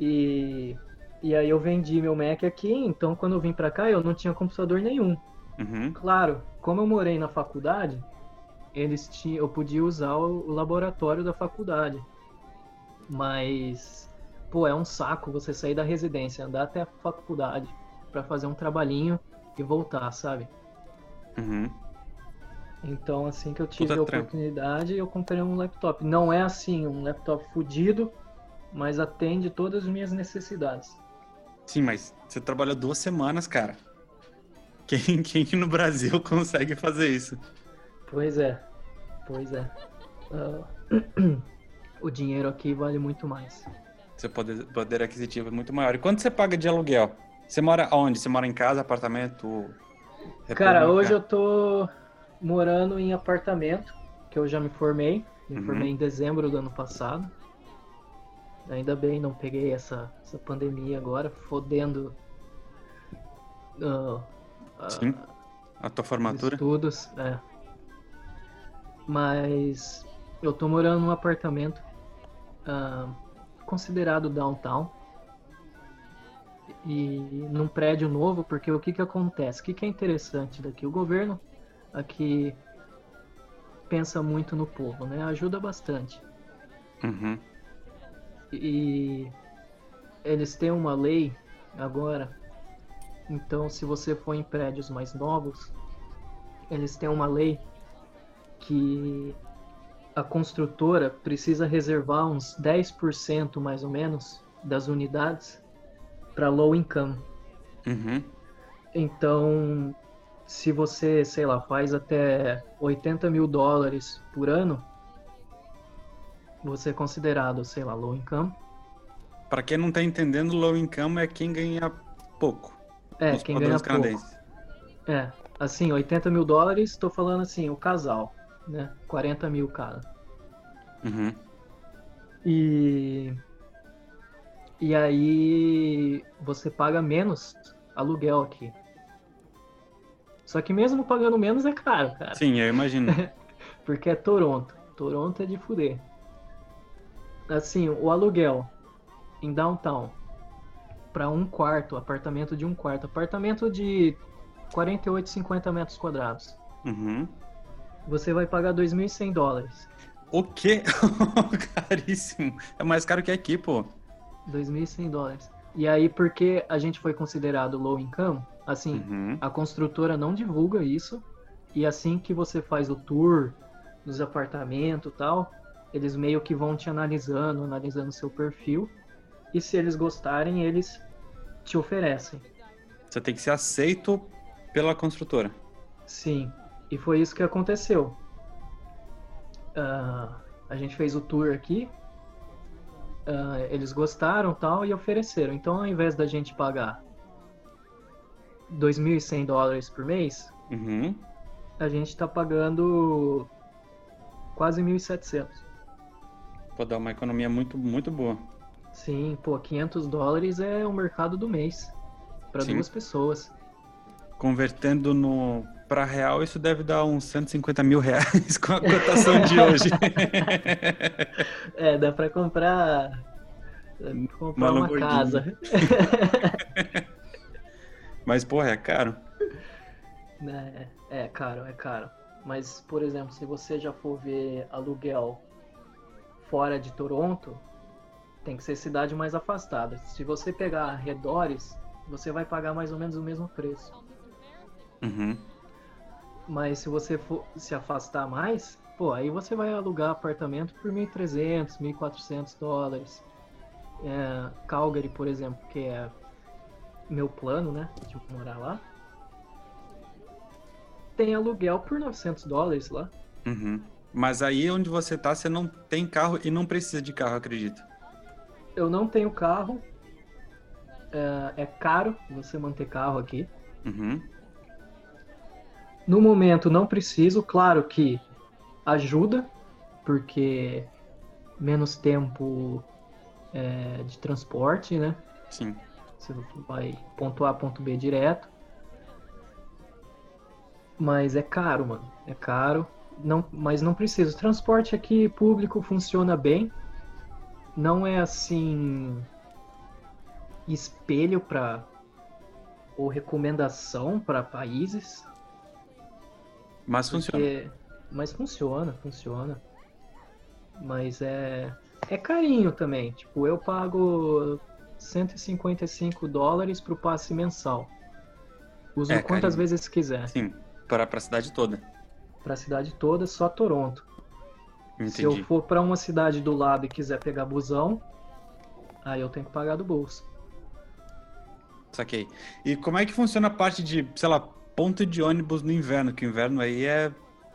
E, e aí eu vendi meu Mac aqui, então quando eu vim pra cá eu não tinha computador nenhum. Uhum. Claro, como eu morei na faculdade, eles tinham, eu podia usar o, o laboratório da faculdade. Mas, pô, é um saco você sair da residência, andar até a faculdade pra fazer um trabalhinho e voltar, sabe? Uhum. Então, assim que eu tive Puta a trampo. oportunidade, eu comprei um laptop. Não é assim, um laptop fudido, mas atende todas as minhas necessidades. Sim, mas você trabalhou duas semanas, cara. Quem, quem no Brasil consegue fazer isso? Pois é, pois é. Ah, o dinheiro aqui vale muito mais. Seu poder, poder aquisitivo é muito maior. E quanto você paga de aluguel? Você mora onde? Você mora em casa, apartamento? Cara, república? hoje eu tô morando em apartamento, que eu já me formei. Me Uhum. formei em dezembro do ano passado. Ainda bem, não peguei essa, essa pandemia agora, fodendo ah, Sim. A tua formatura? estudos. É. Mas eu tô morando num apartamento ah, considerado downtown. E num prédio novo, porque o que que acontece? O que que é interessante daqui? O governo aqui pensa muito no povo, né? Ajuda bastante. Uhum. E eles têm uma lei agora. Então, se você for em prédios mais novos, eles têm uma lei que a construtora precisa reservar uns 10% mais ou menos das unidades para low income. Uhum. Então, se você, sei lá, faz até 80 mil dólares por ano, você é considerado, sei lá, low income. Pra quem não tá entendendo, low income é quem ganha pouco. É, quem ganha pouco. canadenses. É, assim, 80 mil dólares, tô falando assim, o casal, né? 40 mil cada. Uhum. E. E aí você paga menos aluguel aqui. Só que mesmo pagando menos é caro, cara. Sim, eu imagino. Porque é Toronto. Toronto é de fuder. Assim, o aluguel em downtown para um quarto, apartamento de um quarto, apartamento de 48, 50 metros quadrados. Uhum. Você vai pagar 2.100 dólares. O quê? Caríssimo. É mais caro que aqui, pô. 2.100 dólares. E aí, porque a gente foi considerado low income, assim, Uhum. a construtora não divulga isso. E assim que você faz o tour dos apartamentos e tal, eles meio que vão te analisando, analisando seu perfil. E se eles gostarem, eles te oferecem. Você tem que ser aceito pela construtora. Sim. E foi isso que aconteceu. uh, a gente fez o tour aqui, uh, eles gostaram tal e ofereceram. Então, ao invés da gente pagar 2.100 dólares por mês, Uhum. a gente tá pagando quase 1.700. Pô, dá uma economia muito, muito boa. Sim, pô, 500 dólares é o mercado do mês para duas pessoas. Convertendo no para real, isso deve dar uns 150 mil reais com a cotação de hoje. É, dá pra comprar, comprar Uma uma, casa. Mas, porra, é caro. Né, É, caro, é caro. Mas, por exemplo, se você já for ver aluguel fora de Toronto, tem que ser cidade mais afastada. Se você pegar arredores, você vai pagar mais ou menos o mesmo preço. Uhum. Mas se você for se afastar mais, pô, aí você vai alugar apartamento por 1.300, 1.400 dólares. É, Calgary, por exemplo, que é meu plano, né, de morar lá, tem aluguel por 900 dólares lá. Uhum. Mas aí onde você tá, você não tem carro e não precisa de carro, acredito. Eu não tenho carro, é, é caro você manter carro aqui. Uhum. No momento não preciso, claro que ajuda, porque menos tempo é, de transporte, né? Sim. Você vai ponto A, ponto B direto. Mas é caro, mano. É caro. Não, mas não precisa. O transporte aqui público funciona bem. Não é assim espelho para ou recomendação para países. Mas funciona. Porque- Mas funciona, funciona. Mas é. É carinho também. Tipo, eu pago 155 dólares pro passe mensal. Uso É, quantas carinho. vezes quiser. Sim, para a cidade toda. Pra cidade toda, só Toronto. Se eu Entendi. for pra uma cidade do lado e quiser pegar busão, aí eu tenho que pagar do bolso. Saquei. E como é que funciona a parte de, sei lá, ponto de ônibus no inverno? Que o inverno aí é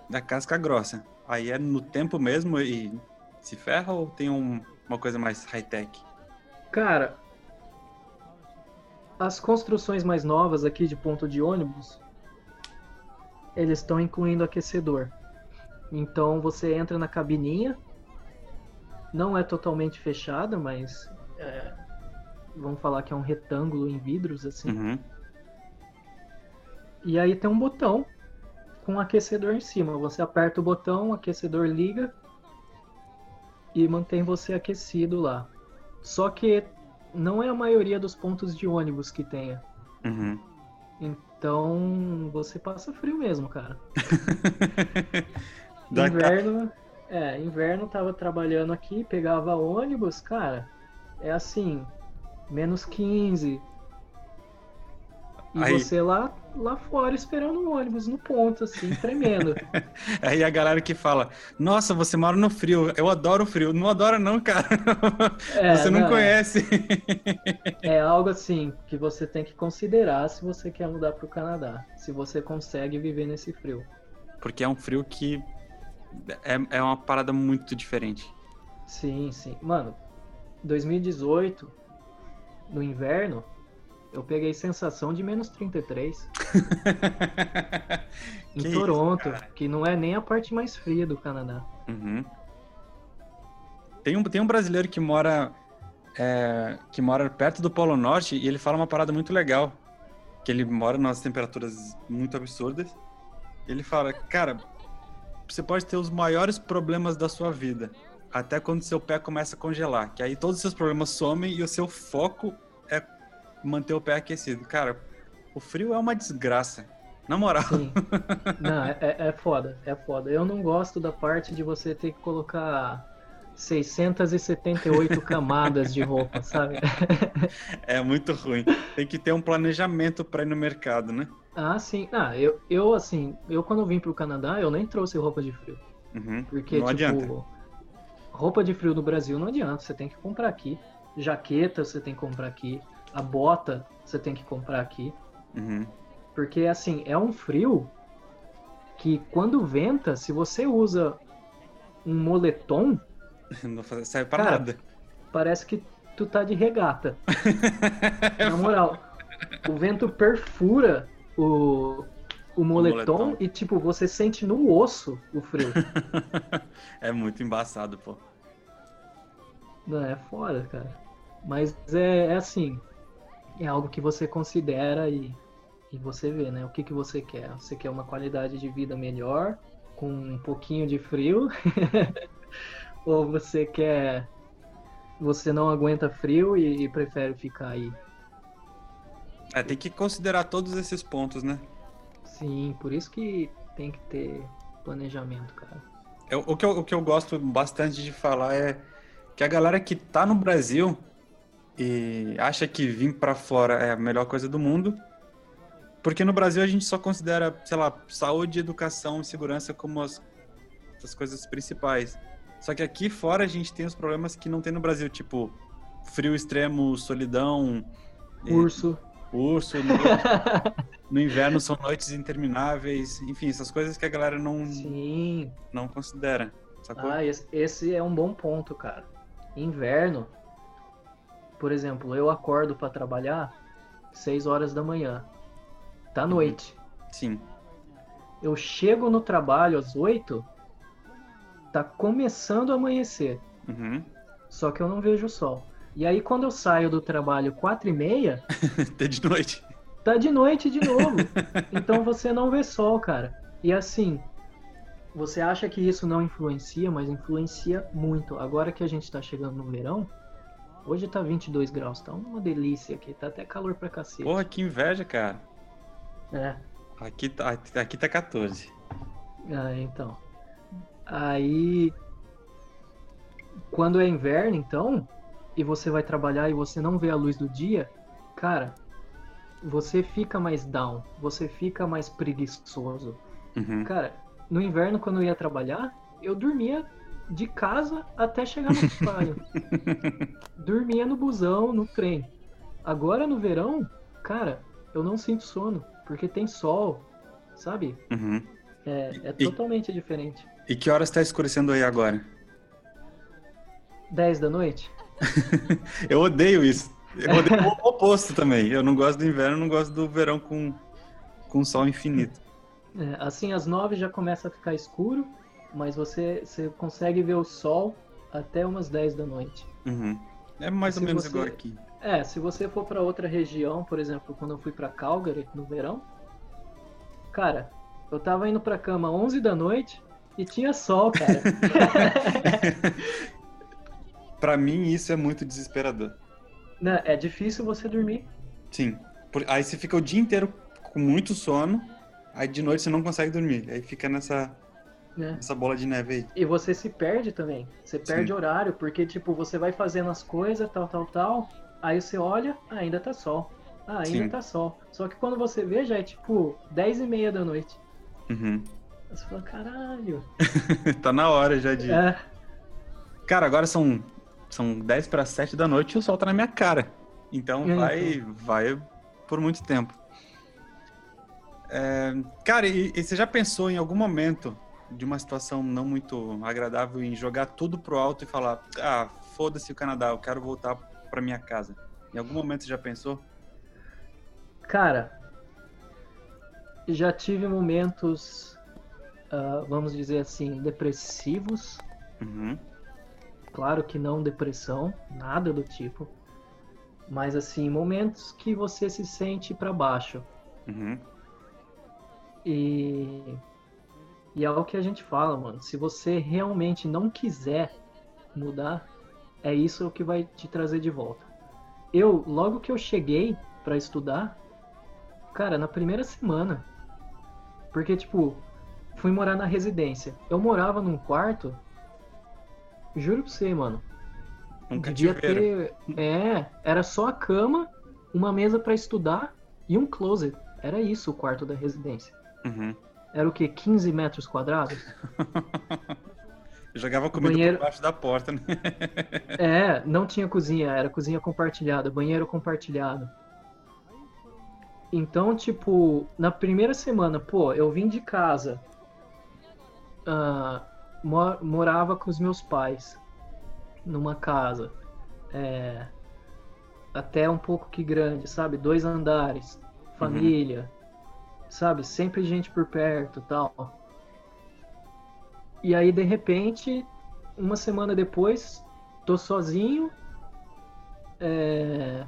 da casca grossa. Aí é no tempo mesmo e se ferra ou tem um- uma coisa mais high-tech? Cara, as construções mais novas aqui de ponto de ônibus, eles estão incluindo aquecedor. Então você entra na cabininha, não é totalmente fechada, mas é, vamos falar que é um retângulo em vidros assim. Uhum. E aí tem um botão com um aquecedor em cima. Você aperta o botão, o aquecedor liga e mantém você aquecido lá. Só que não é a maioria dos pontos de ônibus que tenha. Uhum. Então você passa frio mesmo, cara. Inverno, é, inverno tava trabalhando aqui, pegava ônibus, cara, é assim, menos 15. E Aí- você lá, lá fora esperando o ônibus no ponto, assim, tremendo. Aí a galera que fala, nossa, você mora no frio, eu adoro o frio. Não adora não, cara. É, você não, não, conhece. É algo assim que você tem que considerar se você quer mudar pro Canadá. Se você consegue viver nesse frio. Porque é um frio que é, é uma parada muito diferente. Sim, sim. Mano, 2018, no inverno, eu peguei sensação de menos 33 em Que isso, Toronto, cara. que não é nem a parte mais fria do Canadá. Uhum. Tem um, tem um brasileiro que mora é, que mora perto do Polo Norte e ele fala uma parada muito legal. Que ele mora nas temperaturas muito absurdas. Ele fala, cara, você pode ter os maiores problemas da sua vida. Até quando seu pé começa a congelar. Que aí todos os seus problemas somem e o seu foco é manter o pé aquecido. Cara, o frio é uma desgraça. Na moral. Sim. Não, é, é é foda, é foda. Eu não gosto da parte de você ter que colocar 678 camadas de roupa, sabe? É muito ruim. Tem que ter um planejamento para ir no mercado, né? Ah, sim. Ah, eu, eu assim, eu quando vim pro Canadá, eu nem trouxe roupa de frio. Uhum. Porque, Não tipo, adianta. roupa de frio no Brasil não adianta, você tem que comprar aqui. Jaqueta você tem que comprar aqui. A bota você tem que comprar aqui. Uhum. Porque, assim, é um frio que quando venta, se você usa um moletom, Não serve pra Cara, nada. parece que tu tá de regata. Na moral, o vento perfura o, o moletom, moletom. e, tipo, você sente no osso o frio. é muito embaçado, pô. Não, é foda, cara. Mas é, é assim, é algo que você considera e, e você vê, né? O que, que você quer? Você quer uma qualidade de vida melhor, com um pouquinho de frio? Ou você quer. Você não aguenta frio e, e prefere ficar aí? É, tem que considerar todos esses pontos, né? Sim, por isso que tem que ter planejamento, cara. Eu- o, que eu, o que eu gosto bastante de falar é que a galera que tá no Brasil e acha que vir pra fora é a melhor coisa do mundo, porque no Brasil a gente só considera, sei lá, saúde, educação e segurança como as, as coisas principais. Só que aqui fora a gente tem os problemas que não tem no Brasil, tipo frio extremo, solidão, e- Urso. urso, no, no inverno são noites intermináveis, enfim, essas coisas que a galera não, Sim. não considera, sacou? Ah, esse é um bom ponto, cara. Inverno, por exemplo, eu acordo pra trabalhar 6 horas da manhã. Tá noite. Sim. Eu chego no trabalho às 8, tá começando a amanhecer. Uhum. Só que eu não vejo o sol. E aí quando eu saio do trabalho 4 e meia, Até de noite. tá de noite de novo. Então você não vê sol, cara. E assim, você acha que isso não influencia, mas influencia muito. Agora que a gente tá chegando no verão, hoje tá 22 graus, tá uma delícia aqui, tá até calor pra cacete. Porra, que inveja, cara. É, Aqui tá, aqui tá 14. ah, então. Aí, quando é inverno, então, e você vai trabalhar e você não vê a luz do dia, cara, você fica mais down, você fica mais preguiçoso. Uhum. Cara, no inverno, quando eu ia trabalhar, eu dormia de casa até chegar no trabalho. dormia no busão, no trem. Agora no verão, cara, eu não sinto sono, porque tem sol, sabe? Uhum. É, é E- totalmente diferente. E que horas tá escurecendo aí agora? 10 da noite? Eu odeio isso. Eu odeio o oposto também. Eu não gosto do inverno, não gosto do verão com, com sol infinito. É, assim, às 9 já começa a ficar escuro, mas você, você consegue ver o sol até umas 10 da noite. Uhum. É mais ou menos você- igual aqui. É, se você for pra outra região, por exemplo, quando eu fui pra Calgary no verão, cara, eu tava indo pra cama 11 da noite e tinha sol, cara. Pra mim, isso é muito desesperador. Né, é difícil você dormir. Sim. Por- Aí você fica o dia inteiro com muito sono, aí de noite você não consegue dormir. Aí fica nessa, Né? nessa bola de neve aí. E você se perde também. Você perde Sim. horário, porque, tipo, você vai fazendo as coisas, tal, tal, tal. Aí você olha, ah, ainda tá sol. Ah, ainda Sim. tá sol. Só que quando você vê, já é tipo 10 e meia da noite. Uhum. Aí Você fala, caralho. tá na hora já de. É, Cara, agora são, são 10 para 7 da noite e o sol tá na minha cara. Então É, vai, vai por muito tempo. É, cara, e, e você já pensou em algum momento de uma situação não muito agradável em jogar tudo pro alto e falar: ah, foda-se o Canadá, eu quero voltar pra minha casa? Em algum momento você já pensou? cara, já tive momentos, ah, vamos dizer assim, depressivos. Uhum. Claro que não depressão, nada do tipo. Mas assim, momentos que você se sente pra baixo. Uhum. E, e é o que a gente fala, mano. Se você realmente não quiser mudar, é isso que vai te trazer de volta. Eu, logo que eu cheguei pra estudar, cara, na primeira semana, porque tipo, fui morar na residência. Eu morava num quarto, juro pra você, mano. Um devia cativeiro. ter, é, era só a cama, uma mesa pra estudar e um closet. Era isso o quarto da residência. Uhum. Era o que? 15 metros quadrados? Eu jogava comida Banheiro- por baixo da porta, né? É, não tinha cozinha, era cozinha compartilhada, banheiro compartilhado. Então, tipo, na primeira semana, pô, eu vim de casa ah, morava com os meus pais numa casa é, até um pouco que grande, sabe? Dois andares, família, uhum. Sabe? Sempre gente por perto tal. E aí, de repente, uma semana depois, tô sozinho, é...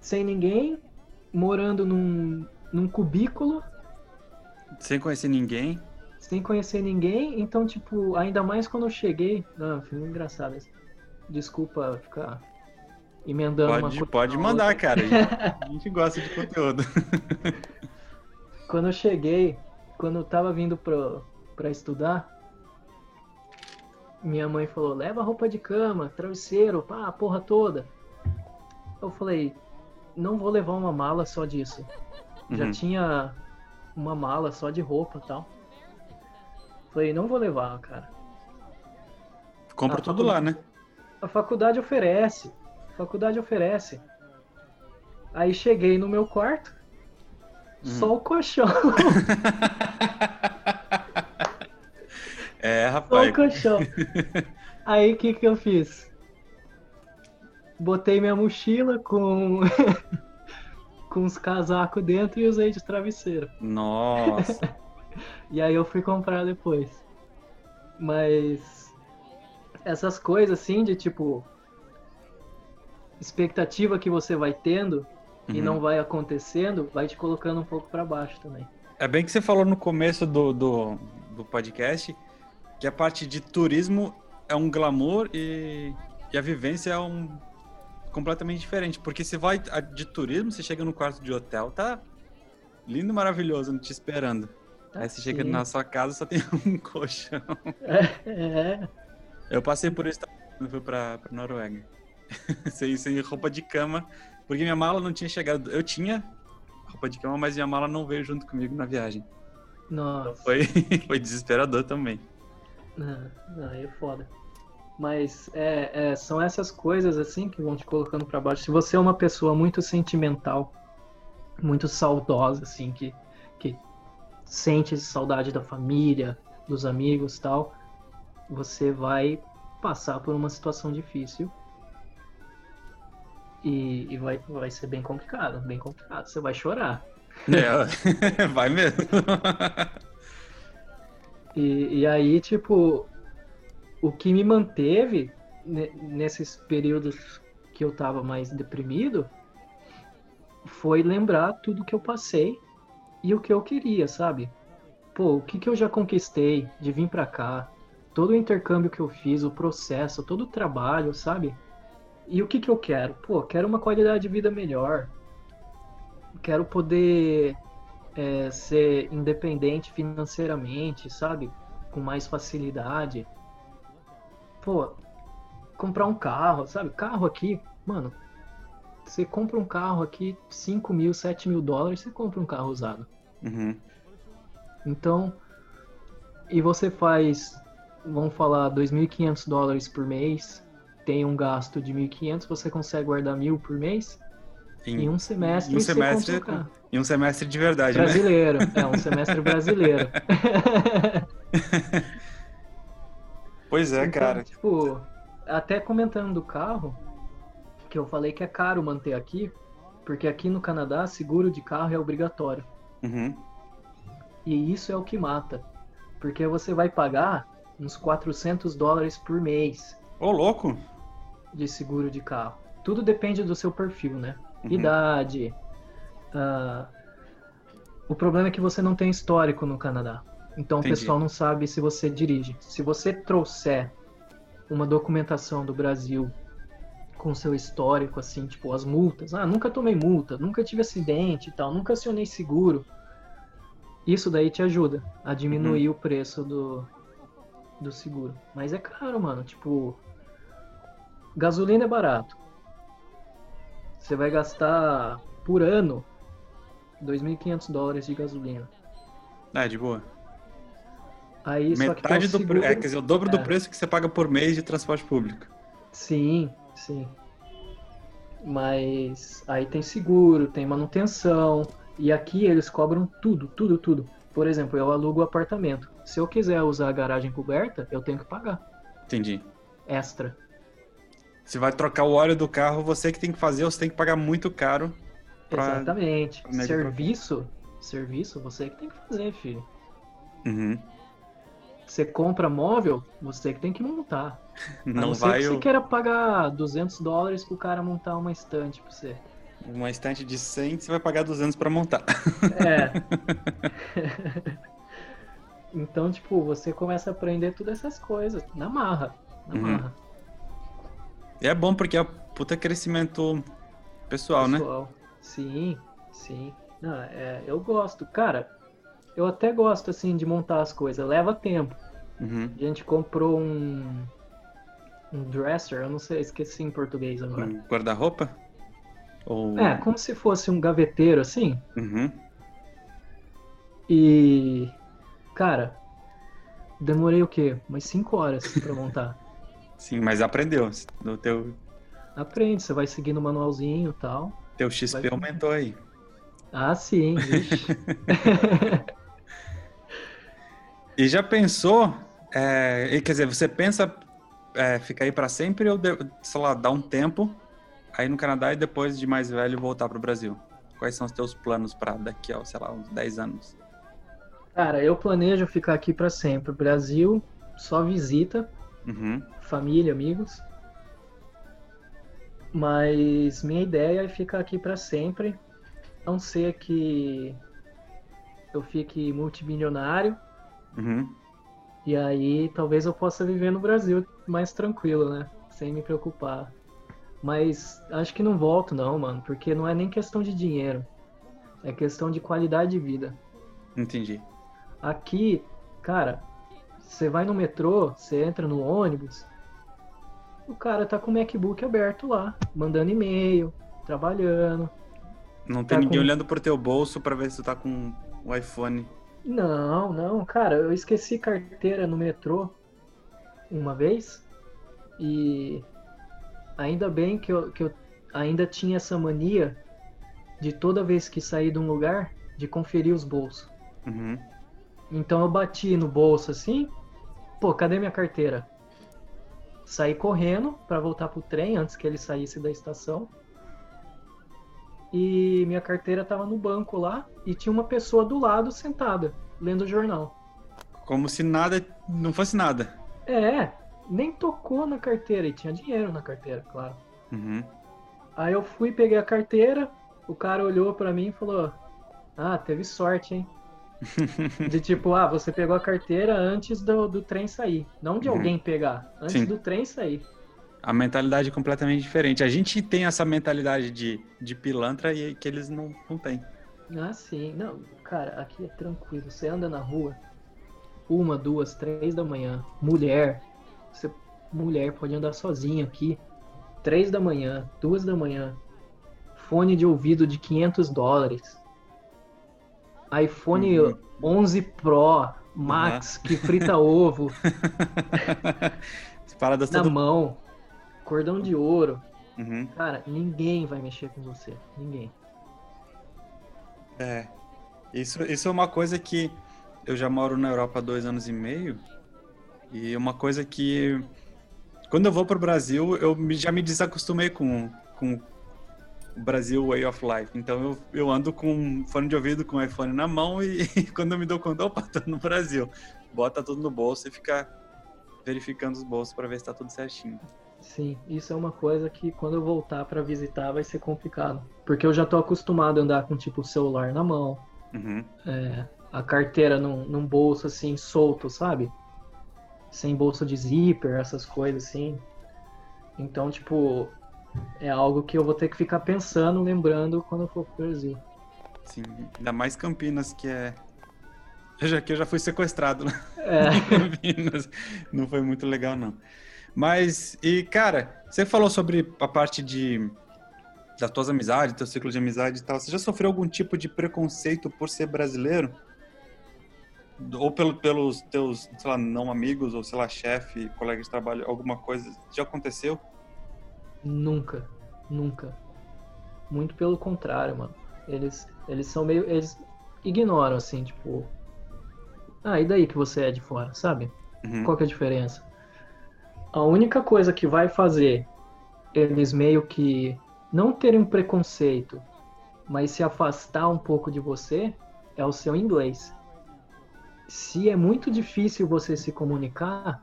sem ninguém, morando num, num cubículo. Sem conhecer ninguém? Sem conhecer ninguém, então, tipo, ainda mais quando eu cheguei. Não, foi engraçado isso. Desculpa ficar emendando pode, uma Pode mandar, cara. A gente gosta de conteúdo. Quando eu cheguei, quando eu tava vindo pro, pra estudar, minha mãe falou: leva roupa de cama, travesseiro, pá, a porra toda. Eu falei: não vou levar uma mala só disso. Uhum. Já tinha uma mala só de roupa e tal. Falei: não vou levar, cara. Compra a tudo lá, né? A faculdade oferece. Faculdade oferece. Aí cheguei no meu quarto, uhum. só o colchão. É, rapaz. Só o colchão. Aí o que, que eu fiz? Botei minha mochila com. com os casacos dentro e usei de travesseiro. Nossa! e aí eu fui comprar depois. Mas. Essas coisas assim de tipo. Expectativa que você vai tendo uhum. e não vai acontecendo, vai te colocando um pouco para baixo também. É bem que você falou no começo do, do, do podcast que a parte de turismo é um glamour e, e a vivência é um completamente diferente. Porque você vai de turismo, você chega no quarto de hotel, tá lindo, maravilhoso, te esperando. Ah, Aí você sim. chega na sua casa só tem um colchão. É. Eu passei por isso quando fui pra, pra Noruega. sem, sem roupa de cama, porque minha mala não tinha chegado. Eu tinha roupa de cama, mas minha mala não veio junto comigo na viagem. Nossa. Então foi, foi desesperador também. Não, não, é foda. Mas é, é, são essas coisas assim que vão te colocando para baixo. Se você é uma pessoa muito sentimental, muito saudosa, assim, que, que sente saudade da família, dos amigos tal, você vai passar por uma situação difícil. E, e vai, vai ser bem complicado, bem complicado. Você vai chorar. É, vai mesmo. E, e aí, tipo, o que me manteve nesses períodos que eu tava mais deprimido foi lembrar tudo que eu passei e o que eu queria, sabe? Pô, o que, que eu já conquistei de vir pra cá, todo o intercâmbio que eu fiz, o processo, todo o trabalho, sabe? E o que, que eu quero? Pô, quero uma qualidade de vida melhor. Quero poder é, ser independente financeiramente, sabe? Com mais facilidade. Pô, comprar um carro, sabe? Carro aqui, mano. Você compra um carro aqui, 5 mil, 7 mil dólares, você compra um carro usado. Uhum. Então, e você faz, vamos falar, 2.500 dólares por mês, tem um gasto de 1.500, você consegue guardar mil por mês? Em, em um semestre, em um semestre, em um semestre de verdade, né? brasileiro. Né? É um semestre brasileiro. pois é, então, cara. Tipo, até comentando do carro, que eu falei que é caro manter aqui, porque aqui no Canadá seguro de carro é obrigatório. Uhum. E isso é o que mata, porque você vai pagar uns 400 dólares por mês. Ô, louco! De seguro de carro. Tudo depende do seu perfil, né? uhum. idade. Uh, o problema é que você não tem histórico no Canadá. Então Entendi. o pessoal não sabe se você dirige. Se você trouxer uma documentação do Brasil com seu histórico, assim, tipo as multas. Ah, nunca tomei multa, nunca tive acidente e tal, nunca acionei seguro. Isso daí te ajuda a diminuir uhum. o preço do, do seguro. Mas é caro, mano. Tipo, gasolina é barato. Você vai gastar por ano 2.500 dólares de gasolina. É, de boa. Aí, Metade do seguro... é, quer dizer, o dobro é. do preço que você paga por mês de transporte público. Sim, sim. Mas aí tem seguro, tem manutenção. E aqui eles cobram tudo, tudo, tudo. por exemplo, eu alugo o apartamento. Se eu quiser usar a garagem coberta, eu tenho que pagar. Entendi. Extra. Se vai trocar o óleo do carro, você que tem que fazer, você tem que pagar muito caro. Pra... Exatamente. Serviço, serviço, você que tem que fazer, filho. Uhum. Você compra móvel, você que tem que montar. Não, não vai. que eu... você queira pagar 200 dólares pro cara montar uma estante pra você. Uma estante de 100, você vai pagar 200 para montar. É. então, tipo, você começa a aprender todas essas coisas na marra. Na uhum. marra. E é bom porque é puta crescimento pessoal, né? pessoal. né? Sim, sim. Não, é, eu gosto. Cara, eu até gosto, assim, de montar as coisas. Leva tempo. Uhum. A gente comprou um, um dresser, eu não sei, esqueci em português agora. Um guarda-roupa? Ou... É, como se fosse um gaveteiro, assim. Uhum. E... Cara, demorei o quê? Umas 5 horas pra montar. Sim, mas aprendeu. No teu... Aprende, você vai seguindo o manualzinho e tal. Teu XP vai... aumentou aí. Ah, sim, E já pensou, é, quer dizer, você pensa é, ficar aí para sempre ou, sei lá, dar um tempo aí no Canadá e depois de mais velho voltar para o Brasil? Quais são os teus planos para daqui a, sei lá, uns 10 anos? Cara, eu planejo ficar aqui para sempre. Brasil, só visita, uhum. família, amigos. Mas minha ideia é ficar aqui para sempre. Não ser que eu fique multimilionário. Uhum. E aí talvez eu possa viver no Brasil mais tranquilo, né? Sem me preocupar. Mas acho que não volto não, mano, porque não é nem questão de dinheiro. É questão de qualidade de vida. Entendi. Aqui, cara, você vai no metrô, você entra no ônibus, o cara tá com o MacBook aberto lá, mandando e-mail, trabalhando. Não tem tá ninguém com... olhando pro teu bolso para ver se tu tá com o iPhone. Não, não, cara, eu esqueci carteira no metrô uma vez e ainda bem que eu, que eu ainda tinha essa mania de toda vez que sair de um lugar, de conferir os bolsos. Uhum. Então eu bati no bolso assim, pô, cadê minha carteira? Saí correndo para voltar pro trem antes que ele saísse da estação. E minha carteira tava no banco lá e tinha uma pessoa do lado sentada, lendo o jornal. Como se nada não fosse nada. É, nem tocou na carteira e tinha dinheiro na carteira, claro. Uhum. Aí eu fui, peguei a carteira, o cara olhou para mim e falou: Ah, teve sorte, hein? De tipo, ah, você pegou a carteira antes do, do trem sair. Não de uhum. alguém pegar, antes Sim. do trem sair. A mentalidade é completamente diferente. A gente tem essa mentalidade de, de pilantra e que eles não, não têm. Ah, sim. Não, cara, aqui é tranquilo. Você anda na rua, uma, duas, três da manhã, mulher, você, mulher pode andar sozinha aqui. Três da manhã, duas da manhã. Fone de ouvido de 500 dólares. iPhone uhum. 11 Pro Max uhum. que frita ovo. Paradas na todo... mão. Cordão de ouro. Uhum. Cara, ninguém vai mexer com você. Ninguém. É. Isso, isso é uma coisa que eu já moro na Europa há dois anos e meio e uma coisa que quando eu vou para o Brasil, eu já me desacostumei com, com Brasil Way of Life. Então eu, eu ando com fone de ouvido com iPhone na mão e, e quando eu me dou conta, opa, tô no Brasil. Bota tudo no bolso e fica verificando os bolsos para ver se tá tudo certinho. Sim, isso é uma coisa que quando eu voltar para visitar vai ser complicado. Porque eu já tô acostumado a andar com tipo o celular na mão, uhum. é, a carteira num, num bolso assim solto, sabe? sem bolsa de zíper, essas coisas assim. Então, tipo, é algo que eu vou ter que ficar pensando, lembrando quando eu for pro Brasil. Sim, ainda mais Campinas, que é. Já, que eu já fui sequestrado né? é. Campinas. Não foi muito legal, não. Mas, e cara, você falou sobre a parte de das tuas amizades, teu ciclo de amizade e tal. Você já sofreu algum tipo de preconceito por ser brasileiro? ou pelo, pelos teus, sei lá, não amigos, ou sei lá, chefe, colega de trabalho, alguma coisa, já aconteceu? Nunca, nunca. Muito pelo contrário, mano. Eles, eles são meio, eles ignoram, assim, tipo, Ah, e daí que você é de fora, sabe? Uhum. Qual que é a diferença? A única coisa que vai fazer eles meio que não terem um preconceito, mas se afastar um pouco de você é o seu inglês. Se é muito difícil você se comunicar,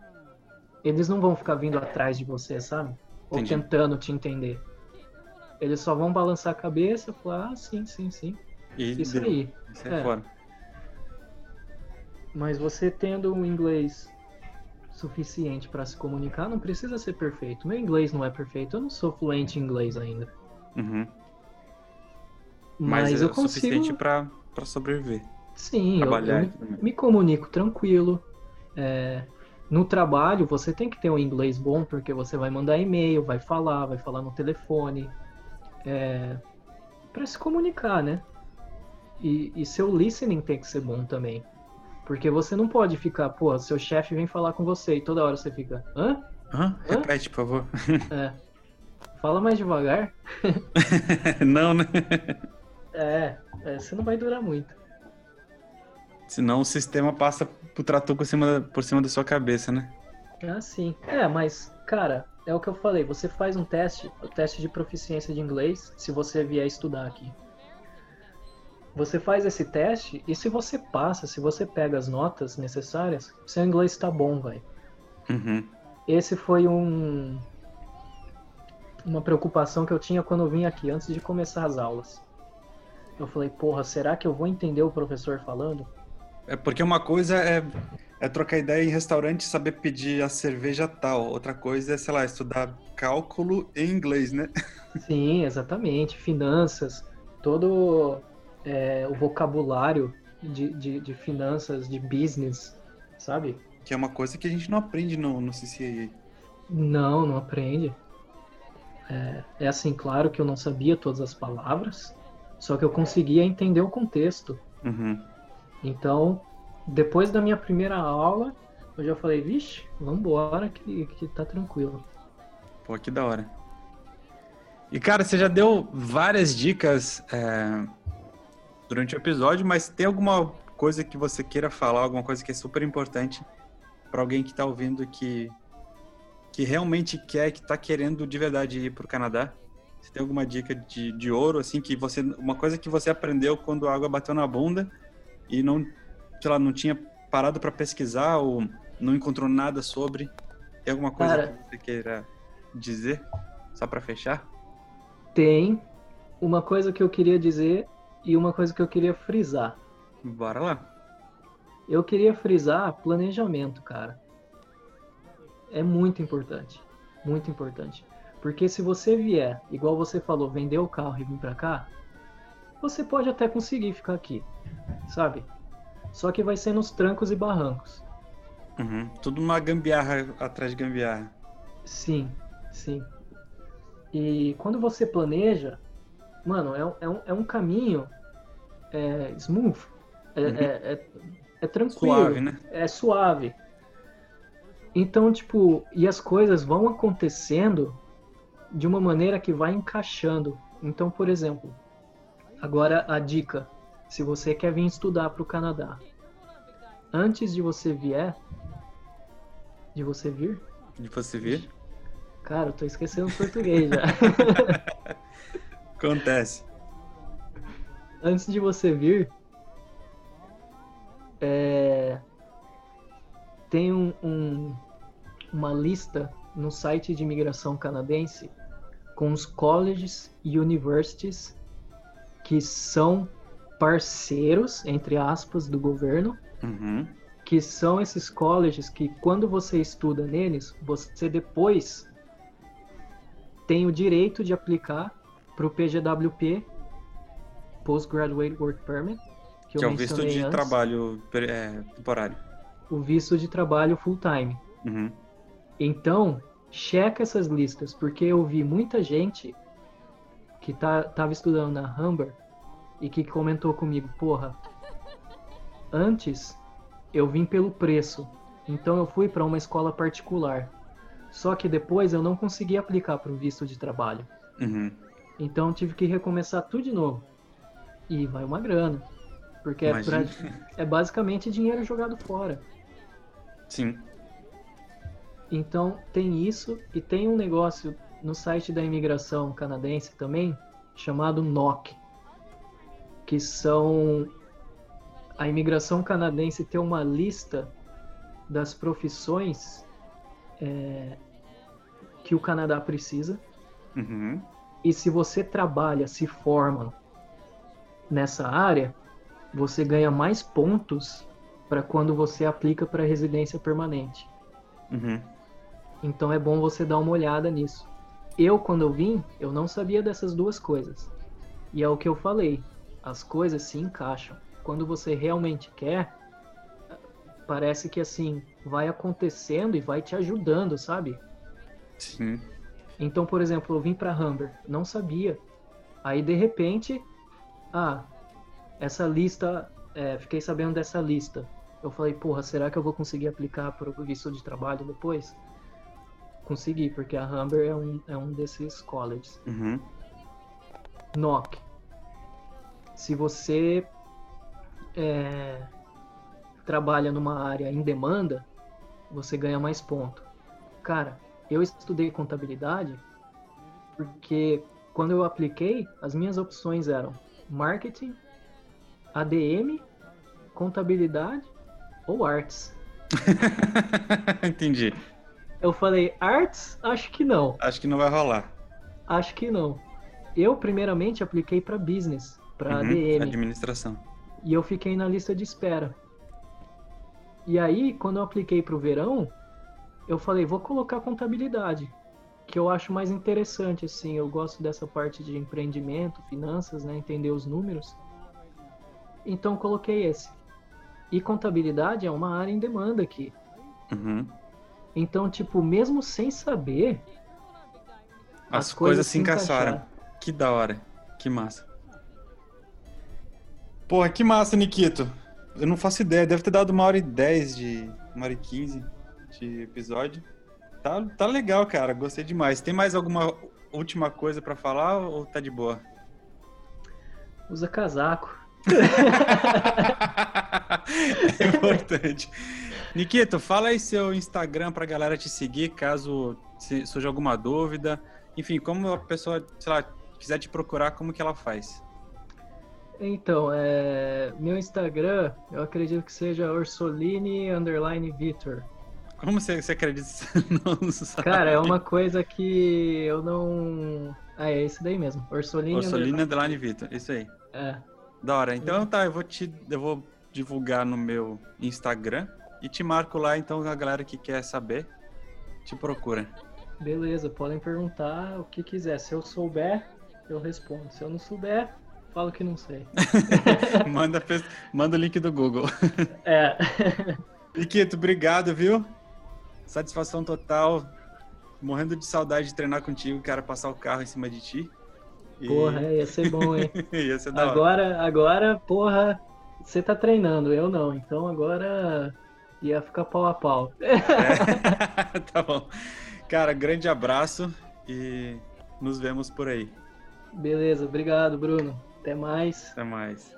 eles não vão ficar vindo atrás de você, sabe? Ou Entendi. tentando te entender. Eles só vão balançar a cabeça e falar, ah, sim, sim, sim. E Isso deu. aí. Isso é, É. fora. Mas você tendo um inglês suficiente para se comunicar, não precisa ser perfeito. Meu inglês não é perfeito, eu não sou fluente em inglês ainda. Uhum. Mas, Mas, é eu consigo. suficiente pra sobreviver. Sim, eu, trabalhar eu e tudo me, me comunico tranquilo. É, no trabalho, você tem que ter um inglês bom, porque você vai mandar e-mail, vai falar, vai falar no telefone. É, para se comunicar, né? E, e seu listening tem que ser bom também. Porque você não pode ficar, pô, seu chefe vem falar com você e toda hora você fica, hã? Hã? Repete, por favor. É. Fala mais devagar. não, né? É, é, você não vai durar muito. Senão o sistema passa pro trator por cima, da- por cima da sua cabeça, né? Ah, sim. É, mas, cara, é o que eu falei. Você faz um teste, o teste de proficiência de inglês, se você vier estudar aqui. Você faz esse teste e se você passa, se você pega as notas necessárias, seu inglês tá bom, vai. Uhum. Esse foi um uma preocupação que eu tinha quando eu vim aqui antes de começar as aulas. Eu falei, porra, será que eu vou entender o professor falando? É porque uma coisa é, é trocar ideia em restaurante e saber pedir a cerveja tal. Outra coisa é, sei lá, estudar cálculo em inglês, né? Sim, exatamente. Finanças, todo é, o vocabulário de, de, de finanças, de business, sabe? Que é uma coisa que a gente não aprende no, no CCAA. Não, não aprende. É, é assim, claro que eu não sabia todas as palavras, só que eu conseguia entender o contexto. Uhum. Então, depois da minha primeira aula, eu já falei, vixe, vambora que, que tá tranquilo. Pô, que da hora. E, cara, você já deu várias dicas é, durante o episódio, mas tem alguma coisa que você queira falar, alguma coisa que é super importante para alguém que tá ouvindo que, que realmente quer, que tá querendo de verdade ir pro Canadá? Você tem alguma dica de, de ouro, assim, que você. Uma coisa que você aprendeu quando a água bateu na bunda e não, sei lá, não tinha parado para pesquisar ou não encontrou nada sobre? Tem alguma coisa Cara. que você queira dizer? Só para fechar? Tem uma coisa que eu queria dizer e uma coisa que eu queria frisar. Bora lá. Eu queria frisar planejamento, cara. É muito importante. Muito importante. Porque se você vier, igual você falou, vender o carro e vir pra cá, você pode até conseguir ficar aqui, sabe? Só que vai ser nos trancos e barrancos. Uhum. Tudo uma gambiarra atrás de gambiarra. Sim, sim. E quando você planeja, mano, é, um- é, um, é um caminho é, smooth. É, Uhum. é, é, é tranquilo. Suave, né? é suave. Então, tipo, e as coisas vão acontecendo de uma maneira que vai encaixando. Então, por exemplo, agora a dica: se você quer vir estudar para o Canadá, antes de você vier, de você vir, De você ver. cara, eu tô esquecendo o português já. Acontece. antes de você vir, é, tem um- um- uma lista no site de imigração canadense com os colleges e universities que são parceiros, entre aspas, do governo, Uhum. que são esses colleges que quando você estuda neles, você depois tem o direito de aplicar para o PGWP, Postgraduate Work Permit, que, Que é o visto de antes, trabalho é, temporário. o visto de trabalho full time. Uhum. Então, checa essas listas, porque eu vi muita gente que tá, tava estudando na Humber e que comentou comigo, porra, antes eu vim pelo preço, então eu fui para uma escola particular. Só que depois eu não consegui aplicar para o visto de trabalho. Uhum. Então eu tive que recomeçar tudo de novo. E vai uma grana. Porque é, pra, é basicamente dinheiro jogado fora. Sim. Então tem isso e tem um negócio no site da imigração canadense também chamado NOC, que são a imigração canadense tem uma lista das profissões é, que o Canadá precisa. Uhum. E se você trabalha, se forma nessa área, você ganha mais pontos para quando você aplica para residência permanente. Uhum. Então é bom você dar uma olhada nisso. Eu, quando eu vim, eu não sabia dessas duas coisas. E é o que eu falei, as coisas se encaixam. Quando você realmente quer, parece que assim, vai acontecendo e vai te ajudando, sabe? Sim. Então, por exemplo, eu vim para Humber, não sabia. Aí de repente, ah, essa lista, é, fiquei sabendo dessa lista. Eu falei, porra, será que eu vou conseguir aplicar para o visto de trabalho depois? Consegui, porque a Humber é um, é um desses colleges. Uhum. NOC. Se você é, trabalha numa área em demanda, você ganha mais ponto. Cara, eu estudei contabilidade porque quando eu apliquei, as minhas opções eram marketing, ADM, contabilidade ou artes. Entendi. Eu falei, artes? Acho que não. Acho que não vai rolar. Acho que não. Eu, primeiramente, apliquei para business, para uhum, ADM. Administração. E eu fiquei na lista de espera. E aí, quando eu apliquei para o verão, eu falei, vou colocar contabilidade, que eu acho mais interessante, assim. Eu gosto dessa parte de empreendimento, finanças, né? Entender os números. Então, coloquei esse. E contabilidade é uma área em demanda aqui. Uhum. Então, tipo, mesmo sem saber. As, as coisas, coisas, se encaixaram. encaixaram. Que da hora. Que massa. Porra, que massa, Nikito. Eu não faço ideia. Deve ter dado uma hora e dez de. Uma hora e quinze de episódio. Tá, tá legal, cara. Gostei demais. Tem mais alguma última coisa para falar ou tá de boa? Usa casaco. é importante. Nikito, fala aí seu Instagram pra galera te seguir, caso surja alguma dúvida. Enfim, como a pessoa, sei lá, quiser te procurar, como que ela faz? Então, é... meu Instagram, eu acredito que seja Orsoline underline Vitor. Como você, você acredita? não sabe? Cara, é uma coisa que eu não. Ah, é esse daí mesmo. Orsoline, Orsoline underline Vitor, isso aí. É. Da hora. Então tá, eu vou te. Eu vou divulgar no meu Instagram e te marco lá, então a galera que quer saber te procura. Beleza, podem perguntar o que quiser. Se eu souber, eu respondo. Se eu não souber, falo que não sei. manda, manda o link do Google. É. Nikito, obrigado, viu? Satisfação total. Morrendo de saudade de treinar contigo, cara, passar o carro em cima de ti. E... Porra, ia ser bom, hein? ia ser da agora, hora. agora, porra, você tá treinando, eu não. Então agora ia ficar pau a pau. É. tá bom. Cara, grande abraço e nos vemos por aí. Beleza, obrigado, Bruno. Até mais. Até mais.